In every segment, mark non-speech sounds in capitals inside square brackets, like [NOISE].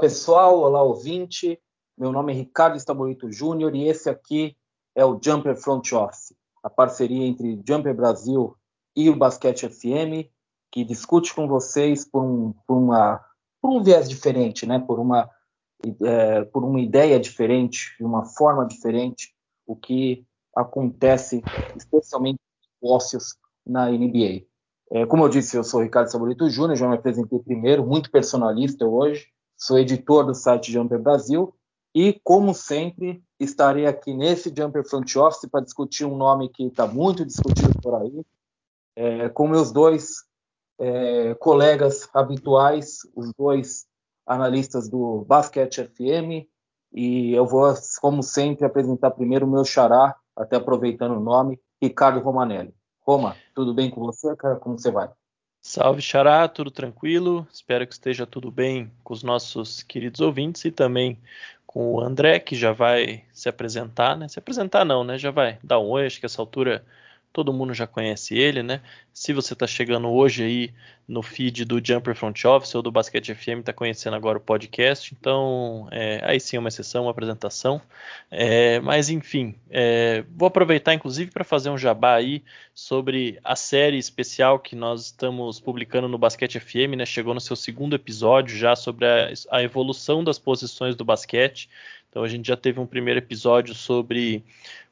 Pessoal, olá ouvinte. Meu nome é Ricardo Estabolito Júnior e esse aqui é o Jumper Front Office, a parceria entre Jumper Brasil e o Basquete FM, que discute com vocês por um, por uma, por um viés diferente, né? por, uma, é, por uma ideia diferente, de uma forma diferente, o que acontece especialmente em negócios na NBA. É, como eu disse, eu sou Ricardo Sabolito Júnior, já me apresentei primeiro, muito personalista hoje, sou editor do site Jumper Brasil e, como sempre, estarei aqui nesse Jumper Front Office para discutir um nome que está muito discutido por aí, é, com meus dois é, colegas habituais, os dois analistas do Basquete FM, e eu vou, como sempre, apresentar primeiro o meu xará, até aproveitando o nome, Ricardo Romanelli. Roma, tudo bem com você, cara? Como você vai? Salve, Xará, tudo tranquilo? Espero que esteja tudo bem com os nossos queridos ouvintes e também com o André, que já vai se apresentar, né? Se apresentar não, né? Já vai dar um oi, acho que essa altura todo mundo já conhece ele, né? Se você está chegando hoje aí no feed do Jumper Front Office ou do Basquete FM, está conhecendo agora o podcast, então é, aí sim é uma exceção, uma apresentação. É, mas enfim, é, vou aproveitar inclusive para fazer um jabá aí sobre a série especial que nós estamos publicando no Basquete FM, né? Chegou no seu segundo episódio já sobre a, a evolução das posições do basquete. Então a gente já teve um primeiro episódio sobre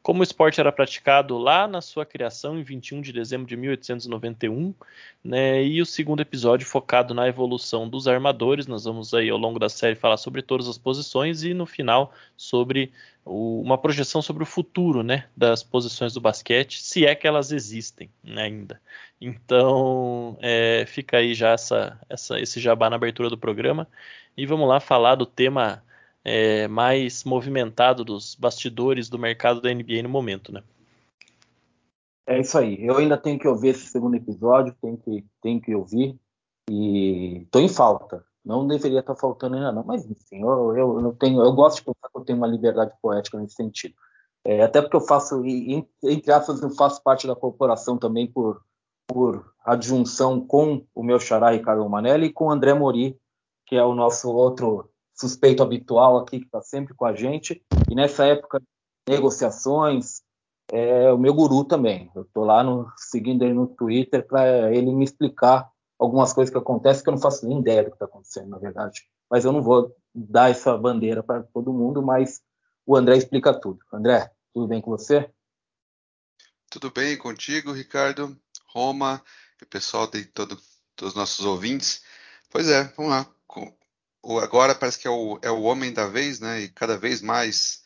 como o esporte era praticado lá na sua criação em 21 de dezembro de 1891, né? E o segundo episódio focado na evolução dos armadores. Nós vamos aí ao longo da série falar sobre todas as posições e no final sobre o, uma projeção sobre o futuro, né, das posições do basquete, se é que elas existem né, ainda. Então é, fica aí já essa, essa, esse jabá na abertura do programa e vamos lá falar do tema é, mais movimentado dos bastidores do mercado da NBA no momento, né? É isso aí. Eu ainda tenho que ouvir esse segundo episódio, tenho que, tenho que ouvir e estou em falta. Não deveria estar faltando ainda não, mas enfim, eu, eu, eu, tenho, eu gosto de pensar que eu tenho uma liberdade poética nesse sentido. É, até porque eu faço, entre aspas, eu faço parte da corporação também por, por adjunção com o meu xará Ricardo Manelli e com o André Mori, que é o nosso outro suspeito habitual aqui que está sempre com a gente. E nessa época negociações, é o meu guru também. Eu estou lá no, seguindo ele no Twitter para ele me explicar algumas coisas que acontecem que eu não faço nem ideia do que está acontecendo, na verdade. Mas eu não vou dar essa bandeira para todo mundo, mas o André explica tudo. André, tudo bem com você? Tudo bem contigo, Ricardo, Roma e o pessoal de todo, todos os nossos ouvintes. Pois é, vamos lá agora parece que é o, é o homem da vez, né? E cada vez mais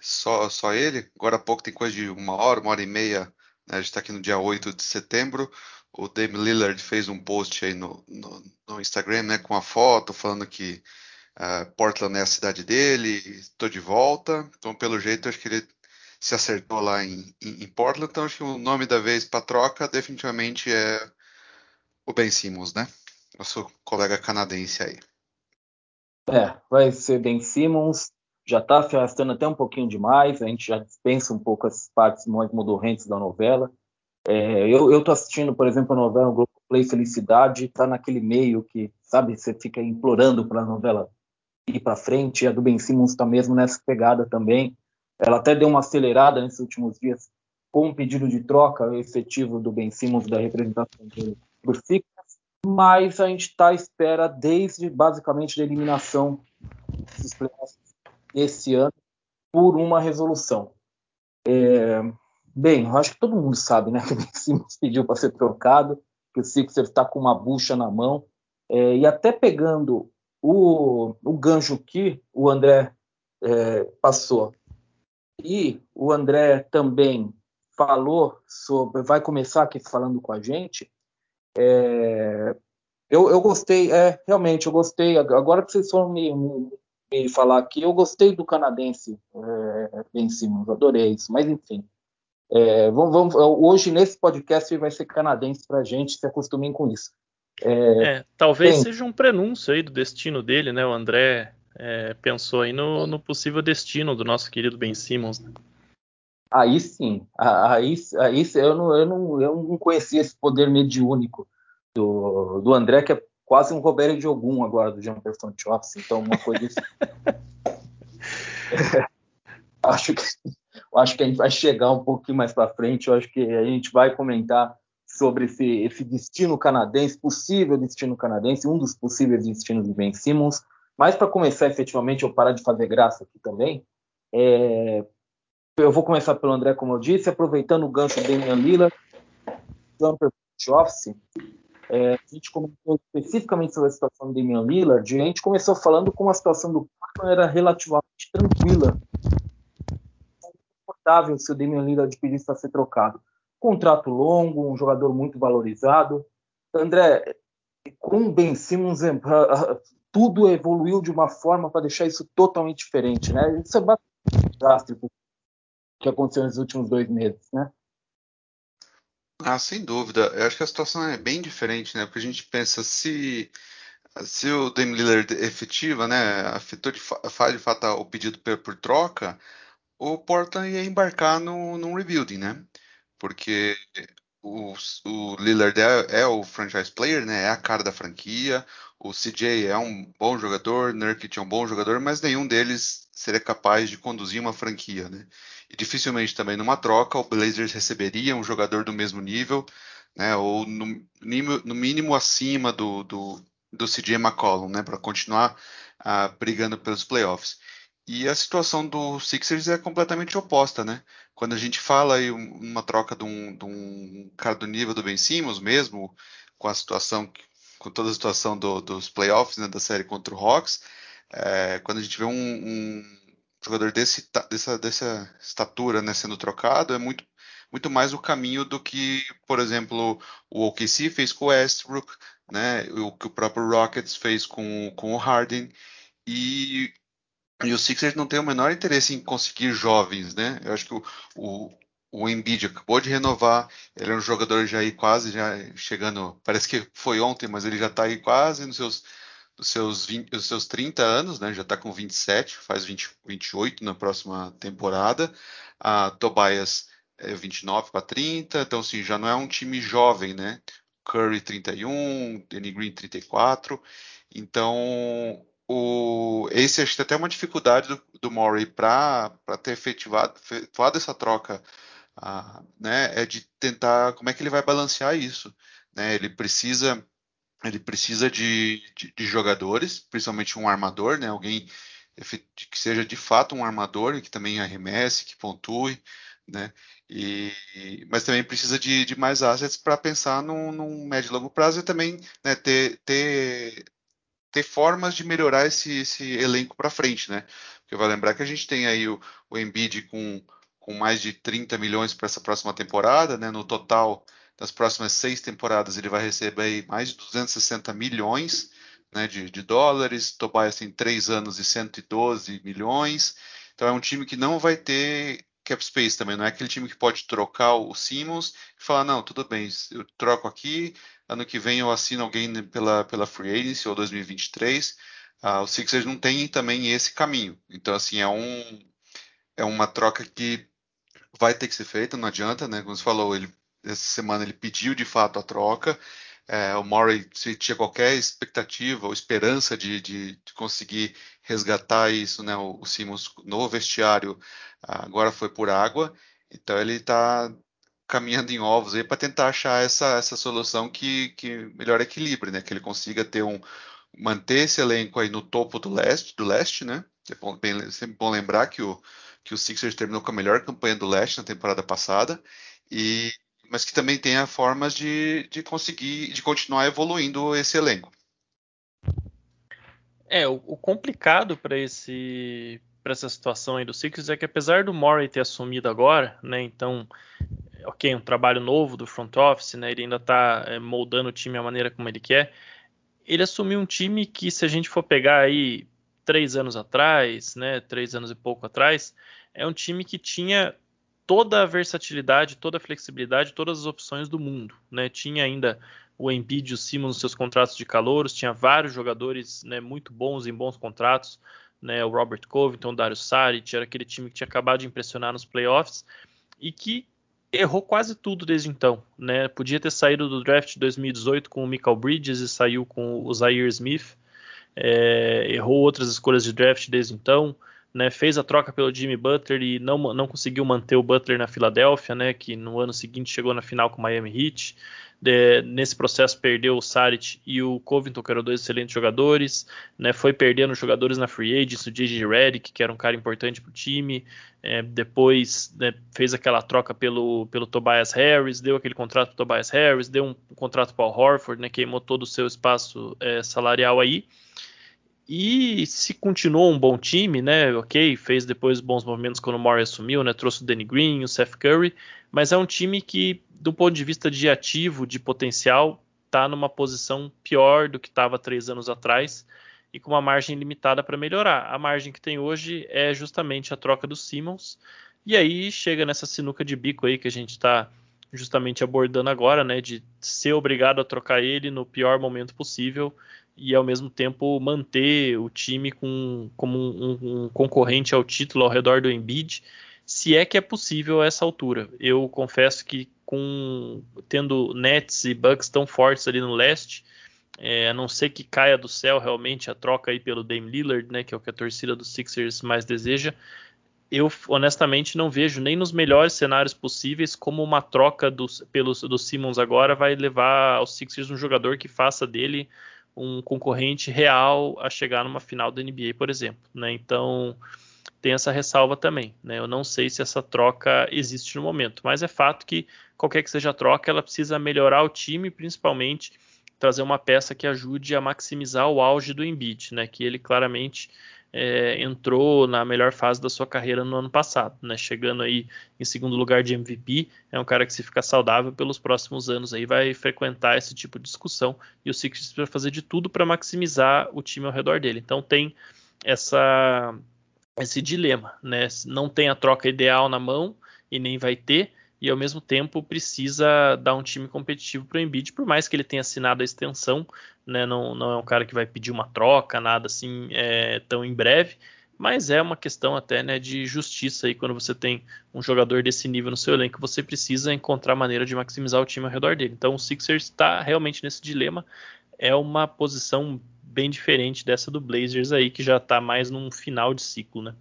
só, só ele. Agora há pouco tem coisa de uma hora, uma hora e meia. Né? A gente está aqui no dia 8 de setembro. O Dame Lillard fez um post aí no, no, no Instagram, né? Com a foto falando que uh, Portland é a cidade dele, estou de volta. Então, pelo jeito, acho que ele se acertou lá em, em, em Portland. Então, acho que o nome da vez para troca definitivamente é o Ben Simmons, né? Nosso colega canadense aí. É, vai ser Ben Simmons, já está se arrastando até um pouquinho demais, a gente já dispensa um pouco as partes mais modorrentes da novela. É, eu, estou assistindo, por exemplo, a novela Globo Play Felicidade, está naquele meio que, sabe, você fica implorando para a novela ir para frente, e a do Ben Simmons está mesmo nessa pegada também. Ela até deu uma acelerada nesses últimos dias com um pedido de troca efetivo do Ben Simmons da representação dele por mas a gente está à espera desde basicamente da eliminação dos playoffs esse ano por uma resolução. É, bem, eu acho que todo mundo sabe, né, [LAUGHS] que o Ben Simmons pediu para ser trocado, que o Sixers está com uma bucha na mão, é, e até pegando o, o gancho que o André é, passou, e o André também falou sobre, vai começar aqui falando com a gente, é, eu, eu gostei, é, realmente, eu gostei. Agora que vocês foram me, me, me falar aqui, eu gostei do canadense é, Ben Simmons, adorei isso, mas enfim. É, vamos, vamos, hoje, nesse podcast, vai ser canadense para a gente, se acostumem com isso. É, é talvez tem... seja um prenúncio aí do destino dele, né? O André é, pensou aí no, no, possível destino do nosso querido Ben Simmons. Né? Aí sim, aí, aí eu, não, eu, não, eu não conhecia esse poder mediúnico do, do André, que é quase um Roberto de Ogum agora do Jefferson Chops, então uma coisa assim. [LAUGHS] acho que acho que a gente vai chegar um pouquinho mais para frente, eu acho que a gente vai comentar sobre esse, esse, destino canadense, possível destino canadense, um dos possíveis destinos de Ben Simmons. Mas para começar efetivamente, eu parar de fazer graça aqui também, é, eu vou começar pelo André, como eu disse, aproveitando o gancho do Damian Lillard, jumper office, é, a gente comentou especificamente sobre a situação do Damian Lillard, e a gente começou falando como a situação do Portland era relativamente tranquila. Confortável se o Damian Lillard pedisse para ser trocado. Contrato longo, um jogador muito valorizado. André, com Ben Simmons, é, [LAUGHS] tudo evoluiu de uma forma para deixar isso totalmente diferente, né? Isso é bastante drástico que aconteceu nos últimos dois meses, né? Ah, sem dúvida. Eu acho que a situação é bem diferente, né? Porque a gente pensa se se o Dame Lillard efetiva, né, afetou de, faz de fato o pedido por, por, troca, o Portland ia embarcar no, num rebuilding, né? Porque o, o Lillard é, é, o franchise player, né? É a cara da franquia. O CJ é um bom jogador, Nurkic é um bom jogador, mas nenhum deles seria capaz de conduzir uma franquia, né? E dificilmente também numa troca o Blazers receberia um jogador do mesmo nível, né? Ou no, no mínimo acima do, do, do CJ McCollum, né? Para continuar uh, brigando pelos playoffs. E a situação do Sixers é completamente oposta, né? Quando a gente fala aí uma troca de um, de um cara do nível do Ben Simmons mesmo, com a situação, com toda a situação do, dos playoffs, né, da série contra o Hawks, é, quando a gente vê um, um jogador desse, dessa, dessa estatura né, sendo trocado, é muito, muito mais o caminho do que, por exemplo, o OKC fez com o Westbrook, né, o que o próprio Rockets fez com, com o Harden, e e o Sixers não tem o menor interesse em conseguir jovens, né? Eu acho que o, o, o Embiid acabou de renovar, ele é um jogador já aí quase já chegando, parece que foi ontem, mas ele já está aí quase nos seus, nos seus, 20, nos seus 30 anos, né? Já está com 27, faz 20, 28 na próxima temporada. A Tobias é 29 para 30, então assim, já não é um time jovem, né? Curry 31, Danny Green 34. Então, o, esse acho que até uma dificuldade do, do Murray para ter efetivado, efetuado essa troca, ah, né, é de tentar como é que ele vai balancear isso, né? Ele precisa ele precisa de, de, de jogadores, principalmente um armador, né? Alguém que seja de fato um armador e que também arremesse, que pontue, né? E, mas também precisa de, de mais assets para pensar num, num, médio e longo prazo e também né, ter, ter ter formas de melhorar esse, esse elenco para frente, né? Porque vai lembrar que a gente tem aí o, o Embiid com, com mais de 30 milhões para essa próxima temporada, né? No total das próximas seis temporadas ele vai receber mais de 260 milhões né, de, de dólares. Tobias tem três anos e 112 milhões. Então é um time que não vai ter cap space também. Não é aquele time que pode trocar o Simmons e falar, não, tudo bem, eu troco aqui, ano que vem eu assino alguém pela, pela Free Agency ou 2023. Ah, o Sixers não tem também esse caminho. Então, assim, é, um, é uma troca que vai ter que ser feita, não adianta, né? Como você falou, ele, essa semana ele pediu de fato a troca. É, o Murray, se tinha qualquer expectativa ou esperança de, de, de conseguir resgatar isso, né, o, o Simmons no vestiário, agora foi por água. Então ele está caminhando em ovos aí para tentar achar essa, essa solução que, que melhor equilibre, né? Que ele consiga ter um manter esse elenco aí no topo do leste, do leste, né? É bom, bem, sempre bom lembrar que o que o Sixers terminou com a melhor campanha do leste na temporada passada e mas que também tenha formas de, de conseguir de continuar evoluindo esse elenco. É, o, o complicado para esse para essa situação aí do Sixers é que apesar do Murray ter assumido agora, né, então ok, um trabalho novo do front office, né? Ele ainda está é, moldando o time a maneira como ele quer. Ele assumiu um time que, se a gente for pegar aí três anos atrás, né? Três anos e pouco atrás, é um time que tinha toda a versatilidade, toda a flexibilidade, todas as opções do mundo, né? Tinha ainda o Embiid e o Simmons nos seus contratos de calouros, tinha vários jogadores né, muito bons em bons contratos, né? O Robert Covington, o Dario Saric, era aquele time que tinha acabado de impressionar nos playoffs e que errou quase tudo desde então, né? Podia ter saído do draft de 2018 com o Michael Bridges e saiu com o Zaire Smith. É, errou outras escolhas de draft desde então, né? Fez a troca pelo Jimmy Butler e não, não conseguiu manter o Butler na Filadélfia, né? Que no ano seguinte chegou na final com o Miami Heat. De, nesse processo perdeu o Saric e o Covington, que eram dois excelentes jogadores, né, foi perdendo jogadores na free agents, o J.J. Redick, que era um cara importante para o time, é, depois né, fez aquela troca pelo, pelo Tobias Harris, deu aquele contrato para Tobias Harris, deu um, um contrato para o Horford, né, queimou todo o seu espaço é, salarial aí, e se continuou um bom time, né? Ok, fez depois bons movimentos quando o Murray assumiu, né? Trouxe o Danny Green, o Seth Curry, mas é um time que, do ponto de vista de ativo, de potencial, está numa posição pior do que estava três anos atrás e com uma margem limitada para melhorar. A margem que tem hoje é justamente a troca do Simmons, e aí chega nessa sinuca de bico aí que a gente está justamente abordando agora, né? De ser obrigado a trocar ele no pior momento possível e ao mesmo tempo manter o time com, como um, um, concorrente ao título ao redor do Embiid, se é que é possível a essa altura. Eu confesso que com tendo Nets e Bucks tão fortes ali no leste, é, a não ser que caia do céu realmente a troca aí pelo Dame Lillard, né, que é o que a torcida dos Sixers mais deseja, eu honestamente não vejo nem nos melhores cenários possíveis como uma troca dos, do Simmons agora vai levar aos Sixers um jogador que faça dele um concorrente real a chegar numa final da NBA, por exemplo. Né? Então tem essa ressalva também. Né? Eu não sei se essa troca existe no momento, mas é fato que qualquer que seja a troca, ela precisa melhorar o time, principalmente trazer uma peça que ajude a maximizar o auge do Embiid, né? Que ele claramente é, entrou na melhor fase da sua carreira no ano passado, né? Chegando aí em segundo lugar de MVP, é um cara que se ficar saudável pelos próximos anos aí vai frequentar esse tipo de discussão e o Sixers vai fazer de tudo para maximizar o time ao redor dele. Então tem essa esse dilema, né? Não tem a troca ideal na mão e nem vai ter e ao mesmo tempo precisa dar um time competitivo para o Embiid, por mais que ele tenha assinado a extensão, né, não, não, é um cara que vai pedir uma troca, nada assim é, tão em breve, mas é uma questão até né, de justiça aí quando você tem um jogador desse nível no seu elenco, você precisa encontrar maneira de maximizar o time ao redor dele. Então o Sixers está realmente nesse dilema, é uma posição bem diferente dessa do Blazers aí, que já está mais num final de ciclo, né?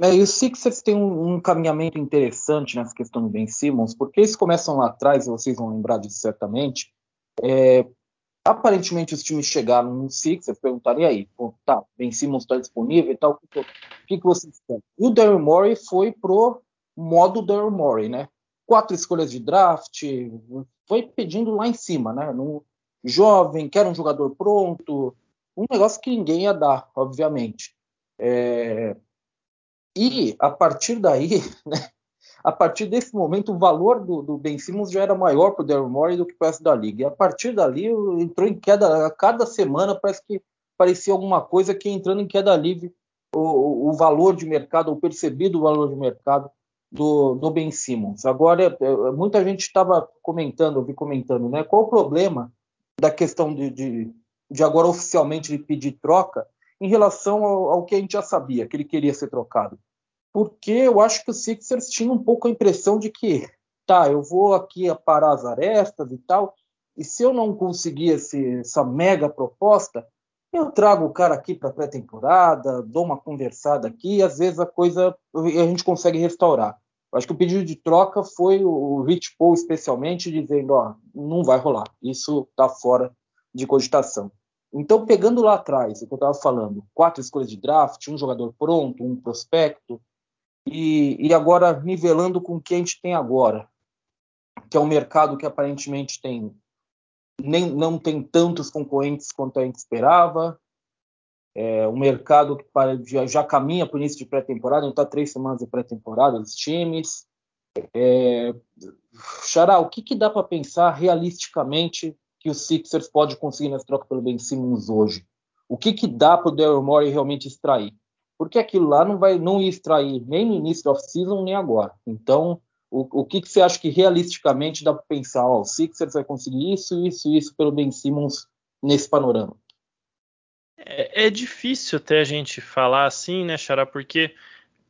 É, e o Sixers tem um, um caminhamento interessante nessa questão do Ben Simmons, porque eles começam lá atrás, vocês vão lembrar disso certamente. É, aparentemente os times chegaram no Sixers, perguntaram, e aí, pô, tá, Ben Simmons está disponível e tal, o que, que, que vocês querem? E o Daryl Morey foi pro modo Daryl Morey, né? Quatro escolhas de draft, foi pedindo lá em cima, né? No jovem, quer um jogador pronto, um negócio que ninguém ia dar, obviamente. É, e a partir daí, [LAUGHS] né, a partir desse momento, o valor do, do Ben Simmons já era maior para o Daryl Morey do que para o resto da liga. E a partir dali, entrou em queda. A cada semana parece que parecia alguma coisa que entrando em queda livre o, o valor de mercado, o percebido valor de mercado do, do Ben Simmons. Agora, é, é, muita gente estava comentando, eu vi comentando, né? Qual o problema da questão de, de, de agora oficialmente de pedir troca em relação ao, ao, que a gente já sabia, que ele queria ser trocado? Porque eu acho que o Sixers tinha um pouco a impressão de que, tá, eu vou aqui parar as arestas e tal, e se eu não conseguir esse, essa mega proposta, eu trago o cara aqui para pré-temporada, dou uma conversada aqui, e às vezes a coisa a gente consegue restaurar. Eu acho que o pedido de troca foi o Rich Paul especialmente dizendo, ó, não vai rolar, isso está fora de cogitação. Então, pegando lá atrás, o que eu estava falando, quatro escolhas de draft, um jogador pronto, um prospecto, e, e agora nivelando com o que a gente tem agora, que é um mercado que aparentemente tem nem, não tem tantos concorrentes quanto a gente esperava. É um mercado que para, já, já caminha para o início de pré-temporada, não está três semanas de pré-temporada dos times. É, Xará, o que, que dá para pensar realisticamente que o Sixers pode conseguir nessa troca pelo Ben Simmons hoje? O que, que dá para o Daryl Morey realmente extrair? Porque aquilo lá não vai não ia extrair nem no início da off-season nem agora. Então, o, o que, que, você acha que realisticamente dá para pensar? Ó, o Sixers vai conseguir isso, isso, isso pelo Ben Simmons nesse panorama? É, é difícil até a gente falar assim, né, Xará, porque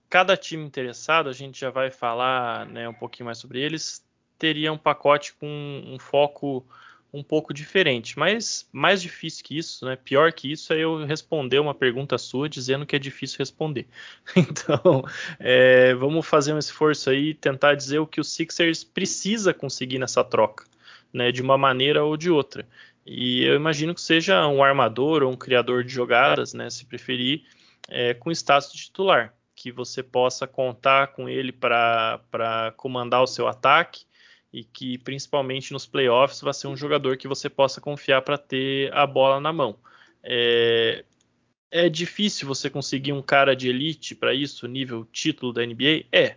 cada time interessado, a gente já vai falar né, um pouquinho mais sobre eles, teria um pacote com um foco um pouco diferente. Mas mais difícil que isso, né? Pior que isso é eu responder uma pergunta sua dizendo que é difícil responder. [LAUGHS] Então, é, vamos fazer um esforço aí e tentar dizer o que o Sixers precisa conseguir nessa troca, né? De uma maneira ou de outra. E eu imagino que seja um armador ou um criador de jogadas, né? Se preferir, é, com status de titular, que você possa contar com ele para comandar o seu ataque e que principalmente nos playoffs vai ser um jogador que você possa confiar para ter a bola na mão. É, é difícil você conseguir um cara de elite para isso, nível título da NBA? É.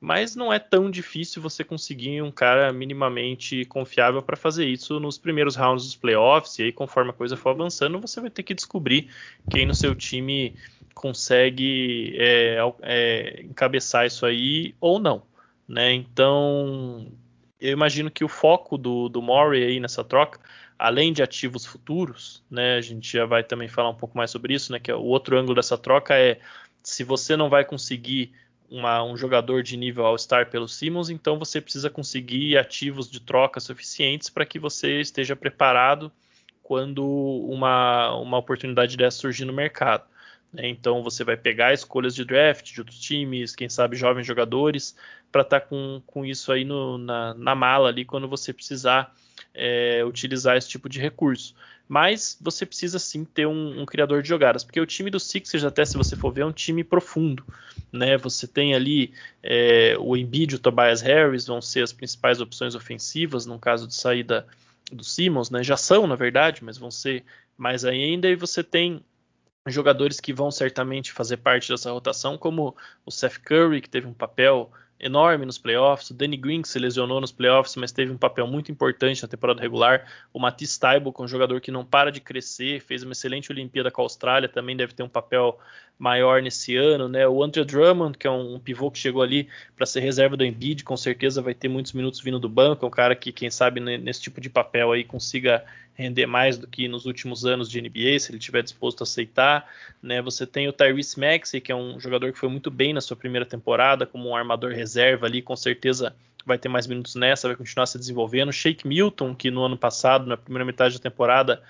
Mas não é tão difícil você conseguir um cara minimamente confiável para fazer isso nos primeiros rounds dos playoffs. E aí, conforme a coisa for avançando, você vai ter que descobrir quem no seu time consegue é, é, encabeçar isso aí ou não. Né? Então, eu imagino que o foco do, do Murray aí nessa troca, além de ativos futuros, né, a gente já vai também falar um pouco mais sobre isso, né, que é o outro ângulo dessa troca é se você não vai conseguir uma, um jogador de nível All-Star pelo Simmons, então você precisa conseguir ativos de troca suficientes para que você esteja preparado quando uma, uma oportunidade dessa surgir no mercado. Né? Então você vai pegar escolhas de draft de outros times, quem sabe jovens jogadores, para estar tá com, com isso aí no, na, na, mala ali quando você precisar é, utilizar esse tipo de recurso. Mas você precisa sim ter um, um, criador de jogadas, porque o time do Sixers, até se você for ver, é um time profundo. Né? Você tem ali é, o Embiid o Tobias Harris, vão ser as principais opções ofensivas no caso de saída do Simmons, né? já são na verdade, mas vão ser mais ainda, e você tem jogadores que vão certamente fazer parte dessa rotação, como o Seth Curry, que teve um papel enorme nos playoffs, o Danny Green, que se lesionou nos playoffs, mas teve um papel muito importante na temporada regular, o Matisse Taibo, que é um jogador que não para de crescer, fez uma excelente Olimpíada com a Austrália, também deve ter um papel maior nesse ano, né? O Andrew Drummond, que é um, um pivô que chegou ali para ser reserva do Embiid, com certeza vai ter muitos minutos vindo do banco, é um cara que, quem sabe, nesse tipo de papel aí consiga render mais do que nos últimos anos de NBA, se ele estiver disposto a aceitar. Né? Você tem o Tyrese Maxey, que é um jogador que foi muito bem na sua primeira temporada, como um armador reserva ali, com certeza vai ter mais minutos nessa, vai continuar se desenvolvendo. Shake Milton, que no ano passado, na primeira metade da temporada,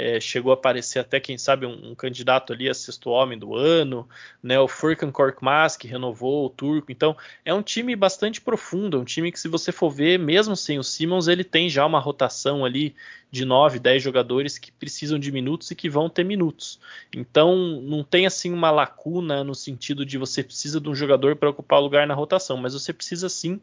é, chegou a aparecer até, quem sabe, um, um, candidato ali a sexto homem do ano, né? O Furkan Korkmaz, que renovou o turco. Então, é um time bastante profundo, é um time que, se você for ver, mesmo sem o Simmons, ele tem já uma rotação ali de 9, 10 jogadores que precisam de minutos e que vão ter minutos. Então, não tem assim uma lacuna no sentido de você precisa de um jogador para ocupar o lugar na rotação, mas você precisa sim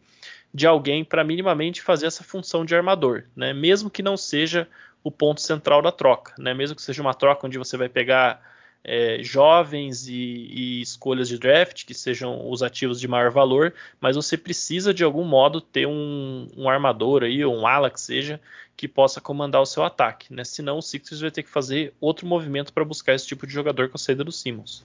de alguém para minimamente fazer essa função de armador, né? Mesmo que não seja o ponto central da troca, né? Mesmo que seja uma troca onde você vai pegar é, jovens e, e, escolhas de draft que sejam os ativos de maior valor, mas você precisa de algum modo ter um, um armador aí, ou um ala que seja, que possa comandar o seu ataque, né? Senão o Sixers vai ter que fazer outro movimento para buscar esse tipo de jogador com a saída do Simmons.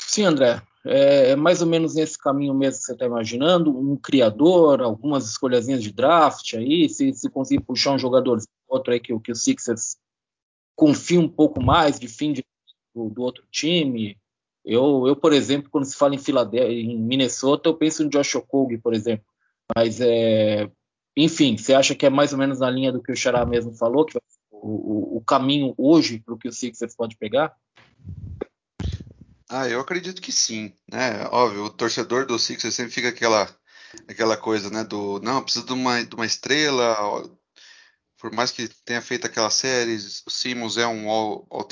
Sim, André. É, é mais ou menos nesse caminho mesmo que você está imaginando, um criador, algumas escolhazinhas de draft aí, se, se conseguir puxar um jogador outro aí que, que o Sixers confia um pouco mais de fim de, do, do, outro time. Eu, eu, por exemplo, quando se fala em Filadélfia, em Minnesota, eu penso em Josh Okogie, por exemplo. Mas, é, enfim, você acha que é mais ou menos na linha do que o Xará mesmo falou, que o, o, o caminho hoje para o que o Sixers pode pegar? Ah, eu acredito que sim, né? Óbvio, o torcedor do Sixers sempre fica aquela aquela coisa, né, do não, precisa de uma, de uma estrela, por mais que tenha feito aquelas séries, o Simmons é um all, all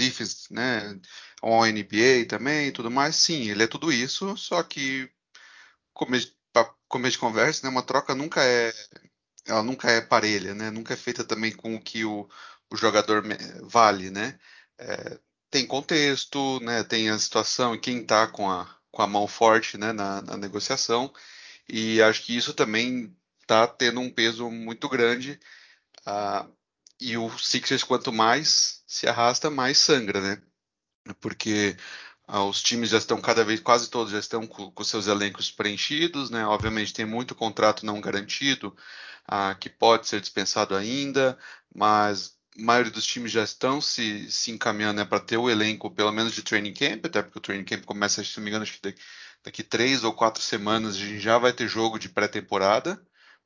né? Um all NBA também e tudo mais. Sim, ele é tudo isso, só que como começo de conversa, né? Uma troca nunca é ela nunca é parelha, né? Nunca é feita também com o que o, o jogador vale, né? É, tem contexto, né? Tem a situação e quem está com a, com a mão forte, né? Na, na negociação e acho que isso também está tendo um peso muito grande ah, e o Sixers, quanto mais se arrasta, mais sangra, né? Porque ah, os times já estão cada vez, quase todos já estão com, com seus elencos preenchidos, né? Obviamente tem muito contrato não garantido ah, que pode ser dispensado ainda, mas a maioria dos times já estão se, se encaminhando né, para ter o elenco, pelo menos de training camp, até porque o training camp começa, se não me engano, acho que daqui, daqui três ou quatro semanas a gente já vai ter jogo de pré-temporada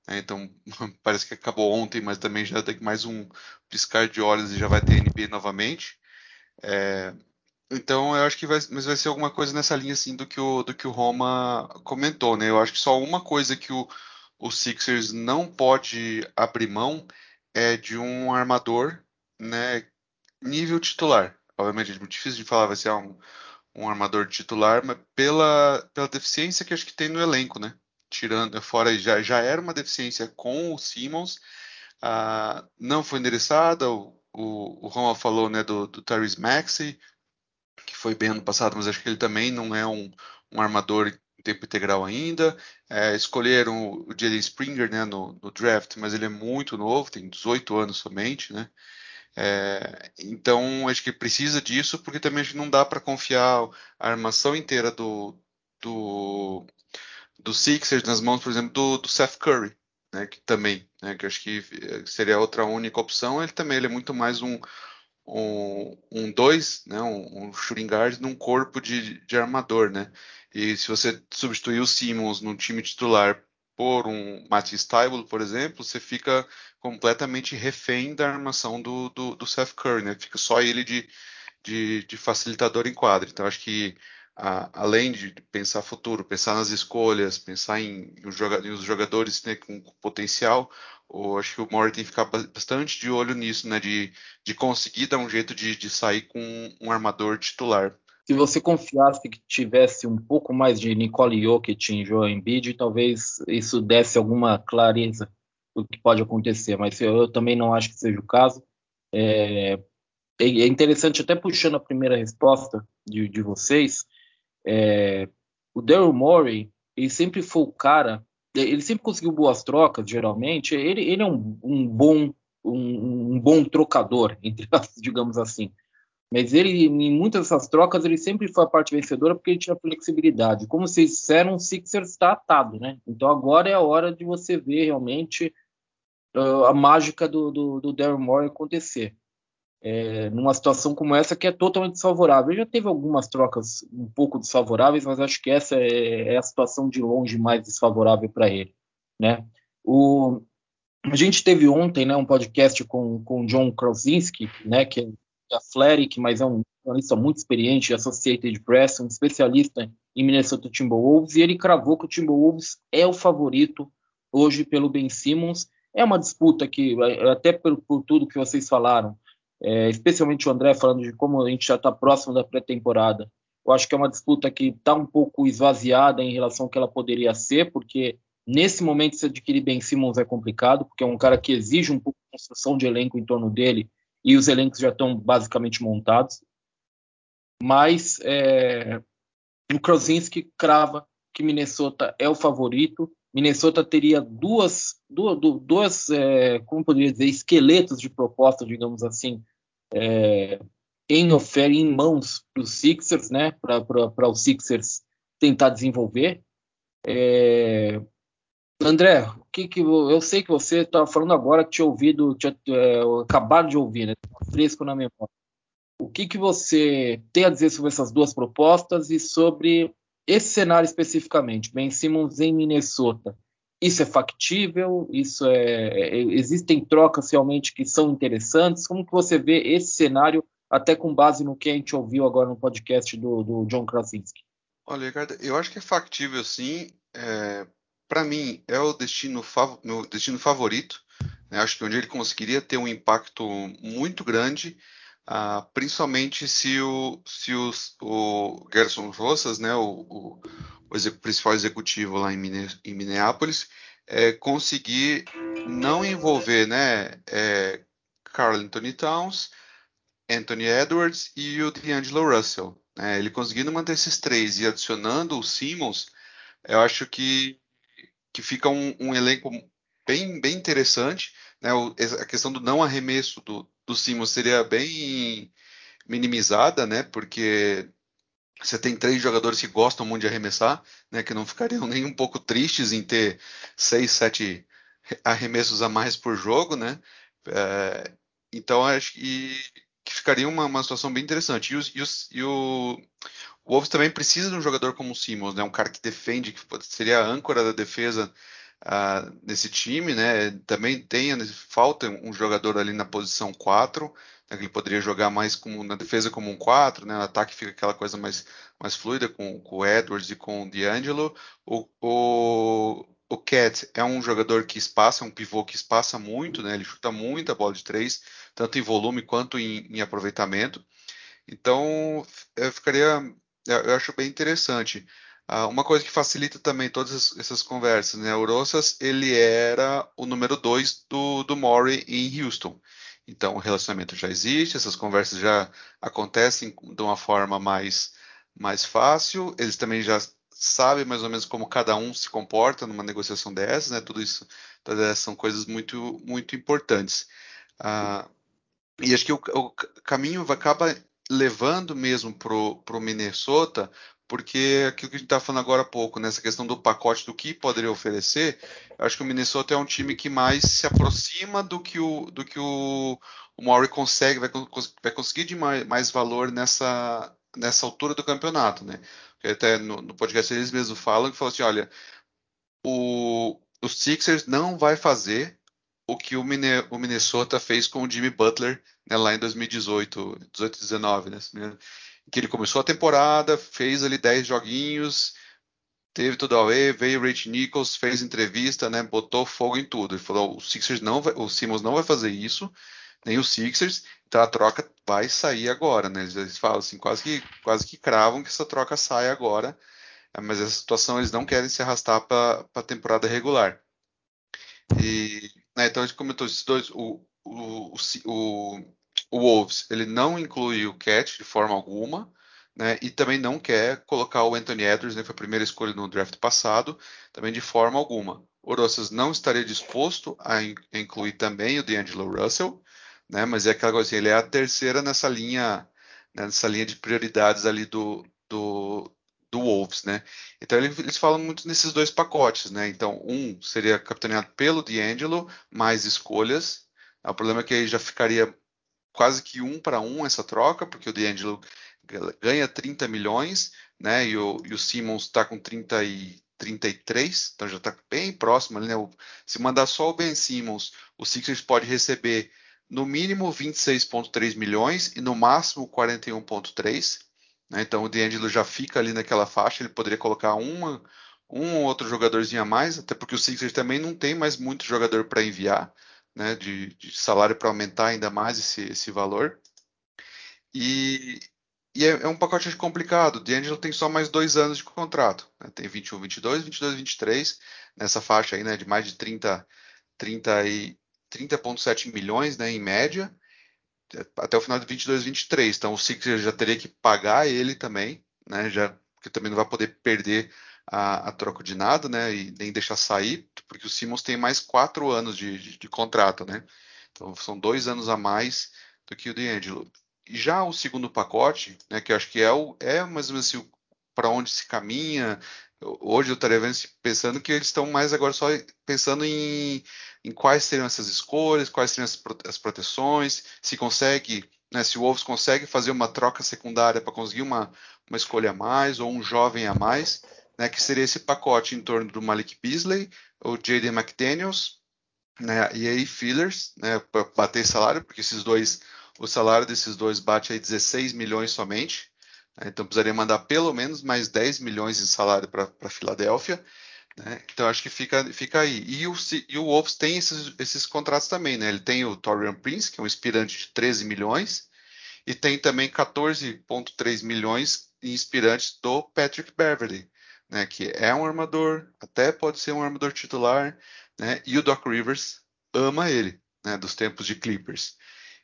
Né? Então [LAUGHS] parece que acabou ontem, mas também já tem mais um piscar de olhos e já vai ter NBA novamente. É, então eu acho que vai, mas vai ser alguma coisa nessa linha assim do que o do que o Roma comentou, né? Eu acho que só uma coisa que o, o Sixers não pode abrir mão é de um armador, né? Nível titular. Obviamente é muito difícil de falar, vai ser um, um armador titular, mas pela, pela deficiência que acho que tem no elenco, né? Tirando fora já, já era uma deficiência com o Simmons, ah, não foi endereçada. O, o, o Roma falou né, do, do Tyrese Maxey, que foi bem ano passado, mas acho que ele também não é um, um armador em tempo integral ainda. É, escolheram o Jalen Springer né, no, no, draft, mas ele é muito novo, tem 18 anos somente, né? É, então acho que precisa disso, porque também acho que não dá para confiar a armação inteira do, do, do Sixers nas mãos, por exemplo, do, do Seth Curry, né, que também, né, que acho que seria a outra única opção. Ele também ele é muito mais um, um, um dois, né, um, um shooting guard num corpo de, de armador, né? E se você substituir o Simmons num time titular por um Matisse Stable, por exemplo, você fica completamente refém da armação do, do, do Seth Curry, né? Fica só ele de, de, de facilitador em quadro. Então acho que a, além de pensar futuro, pensar nas escolhas, pensar em, os, jogadores né, com potencial, eu acho que o Mori tem que ficar bastante de olho nisso, né, de, de conseguir dar um jeito de, de sair com um armador titular. Se você confiasse que tivesse um pouco mais de Nicole Jokic em Joel Embiid, talvez isso desse alguma clareza do que pode acontecer, mas eu, eu também não acho que seja o caso. É, é interessante, até puxando a primeira resposta de, de vocês, é, o Daryl Morey, ele sempre foi o cara, ele sempre conseguiu boas trocas, geralmente. Ele, ele é um, um bom um, um, bom trocador, [LAUGHS] entre digamos assim. Mas ele, em muitas dessas trocas, ele sempre foi a parte vencedora porque ele tinha flexibilidade. Como vocês disseram, o Sixers está atado, né? Então agora é a hora de você ver realmente uh, a mágica do, do, do acontecer é, numa situação como essa que é totalmente desfavorável. Já teve algumas trocas um pouco desfavoráveis, mas acho que essa é, é a situação de longe mais desfavorável para ele. Né? O, a gente teve ontem né, um podcast com, com o John Krasinski, né, que é da Flerik, mas é um jornalista muito experiente, Associated Press, um especialista em Minnesota Timberwolves, e ele cravou que o Timberwolves é o favorito hoje pelo Ben Simmons. É uma disputa que, até por, por tudo que vocês falaram, é, especialmente o André falando de como a gente já está próximo da pré-temporada. Eu acho que é uma disputa que está um pouco esvaziada em relação ao que ela poderia ser, porque nesse momento se adquirir Ben Simmons é complicado, porque é um cara que exige um pouco de construção de elenco em torno dele e os elencos já estão basicamente montados. Mas é, o Krasinski crava que Minnesota é o favorito. Minnesota teria duas, duas, duas é, como poderia dizer, esqueletos de proposta, digamos assim, é, em oferta, em mãos para os Sixers, né, para os Sixers tentar desenvolver. É, André, o que, que eu sei que você estava falando agora tinha ouvido, tinha é, acabado de ouvir, né, tá fresco na memória. O que, que você tem a dizer sobre essas duas propostas e sobre esse cenário especificamente, Ben Simmons em Minnesota? Isso é factível? Isso é, é, existem trocas realmente que são interessantes? Como que você vê esse cenário, até com base no que a gente ouviu agora no podcast do, do John Krasinski? Olha, Ricardo, eu acho que é factível sim. É, Para mim, é o destino meu destino favorito. Né? Acho que onde ele conseguiria ter um impacto muito grande, ah, principalmente se o, se os, o Gerson Rosas, né, o, o o principal executivo lá em, Minneapolis, é, conseguir não envolver né, é, Carl Anthony Towns, Anthony Edwards e o D'Angelo Russell. Né? Ele conseguindo manter esses três e adicionando o Simmons, eu acho que, que fica um, um elenco bem, bem interessante. Né? O, a questão do não arremesso do, do Simmons seria bem minimizada, né? porque você tem três jogadores que gostam muito de arremessar, né, que não ficariam [LAUGHS] nem um pouco tristes em ter seis, sete arremessos a mais por jogo, né? É, então acho que, que ficaria uma, uma, situação bem interessante. E, os, e, os, e o, o Wolves também precisa de um jogador como o Simmons, né? Um cara que defende, que seria a âncora da defesa nesse time, né? Também tem, falta um jogador ali na posição 4, né, ele poderia jogar mais como, na defesa como um 4, né? No ataque fica aquela coisa mais, mais fluida com, com o Edwards e com o D'Angelo. O, o, o Cat é um jogador que espaça, é um pivô que espaça muito, né? Ele chuta muita bola de três, tanto em volume quanto em, em aproveitamento. Então, eu ficaria, eu acho bem interessante. Uh, uma coisa que facilita também todas essas conversas, né? O ele era o número 2 do, do Murray em Houston. Então, o relacionamento já existe, essas conversas já acontecem de uma forma mais, mais fácil. Eles também já sabem mais ou menos como cada um se comporta numa negociação dessas, né? Tudo isso são coisas muito, muito importantes. Uh, e acho que o, o caminho acaba levando mesmo para o Minnesota porque aquilo que a gente está falando agora há pouco, nessa questão do pacote do que poderia oferecer, acho que o Minnesota é um time que mais se aproxima do que o, do que o, o Maury consegue, vai, vai conseguir de mais, mais, valor nessa, nessa altura do campeonato, né? Porque até no, no podcast eles mesmos falam que falam assim, olha, o, os Sixers não vai fazer o que o, Minnesota fez com o Jimmy Butler né, lá em 2018, 18, 19, né? Que ele começou a temporada, fez ali 10 joguinhos, teve tudo a ver, veio o Rich Nichols, fez entrevista, né, botou fogo em tudo. Ele falou, o Sixers não vai, o Simmons não vai fazer isso, nem o Sixers, então a troca vai sair agora, né? Eles, falam assim, quase que, quase que cravam que essa troca sai agora, é, mas essa situação eles não querem se arrastar para a temporada regular. E, né, então a gente comentou esses dois, o, o, o, o Wolves ele não inclui o Cat de forma alguma, né, e também não quer colocar o Anthony Edwards, né, foi a primeira escolha no draft passado, também de forma alguma. O Rossas não estaria disposto a, in incluir também o D'Angelo Russell, né, mas é aquela coisa assim, ele é a terceira nessa linha, né, nessa linha de prioridades ali do, do, do Wolves, né? Então eles falam muito nesses dois pacotes, né? Então um seria capitaneado pelo D'Angelo, mais escolhas. O problema é que aí já ficaria quase que um para um essa troca, porque o D'Angelo ganha 30 milhões, né? E o, e o Simmons está com 30 e 33, então já está bem próximo ali, né? Se mandar só o Ben Simmons, o Sixers pode receber no mínimo 26,3 milhões e no máximo 41,3. Né? Então o D'Angelo já fica ali naquela faixa, ele poderia colocar uma, um ou outro jogadorzinho a mais, até porque o Sixers também não tem mais muito jogador para enviar né, de, de salário para aumentar ainda mais esse, esse valor. E, e é, é, um pacote complicado. O D'Angelo tem só mais dois anos de contrato. Né? Tem 21, 22, 22, 23, nessa faixa aí, né, de mais de 30, 30 e 30,7 milhões, né, em média, até o final de 22, 23. Então o Sixers já teria que pagar ele também, né, já porque também não vai poder perder a, a troco de nada, né? E nem deixar sair, porque o Simmons tem mais quatro anos de, de, de contrato, né? Então são dois anos a mais do que o D'Angelo. Já o segundo pacote, né, que eu acho que é, o, é mais ou menos assim, para onde se caminha. Hoje eu estaria pensando que eles estão mais agora só pensando em, em quais seriam essas escolhas, quais seriam as, as proteções, se consegue, né, se o Wolves consegue fazer uma troca secundária para conseguir uma, uma escolha a mais ou um jovem a mais né, que seria esse pacote em torno do Malik Beasley, o Jaden McDaniels, né, e aí fillers, né, para bater salário, porque esses dois, o salário desses dois bate aí 16 milhões somente, né, então precisaria mandar pelo menos mais 10 milhões em salário para Filadélfia, né, então acho que fica, fica aí. E o, e o Wolves tem esses, esses contratos também, né, ele tem o Torian Prince, que é um inspirante de 13 milhões, e tem também 14,3 milhões em inspirantes do Patrick Beverly, né, que é um armador, até pode ser um armador titular, né, e o Doc Rivers ama ele, né, dos tempos de Clippers.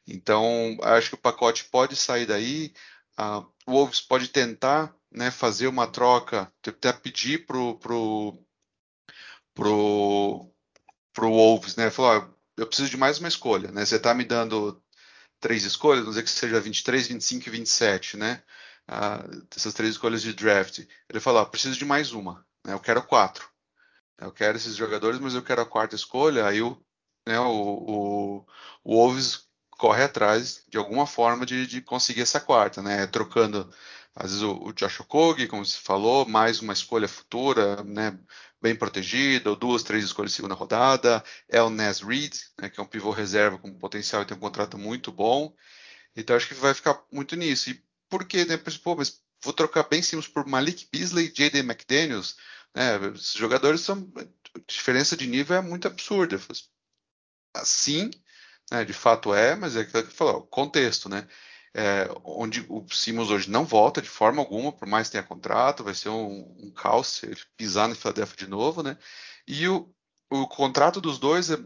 Então, acho que o pacote pode sair daí. Uh, o Wolves pode tentar né, fazer uma troca, tentar pedir pro, pro, pro, pro Wolves, né? Falar, eu preciso de mais uma escolha, né? Você está me dando três escolhas, vamos dizer que seja 23, 25 e 27, né? Dessas três escolhas de draft. Ele falou: preciso de mais uma, né? eu quero quatro. Eu quero esses jogadores, mas eu quero a quarta escolha. Aí o, né, o, o, o Wolves corre atrás de alguma forma de, de conseguir essa quarta, né? Trocando Às vezes o, o Josh como você falou, mais uma escolha futura, né, bem protegida, ou duas, três escolhas de segunda rodada. É o Nas Reed, né, que é um pivô reserva com potencial e tem um contrato muito bom. Então acho que vai ficar muito nisso. E por que, né? Pô, mas vou trocar bem Simmons por Malik Beasley e J.D. McDaniels. Né? Esses jogadores são. A diferença de nível é muito absurda. Assim, né, de fato é, mas é aquilo que falou, contexto, né? É, onde o Simmons hoje não volta de forma alguma, por mais que tenha contrato, vai ser um, um caos se ele pisar no Philadelphia de novo, né? E o, o contrato dos dois é,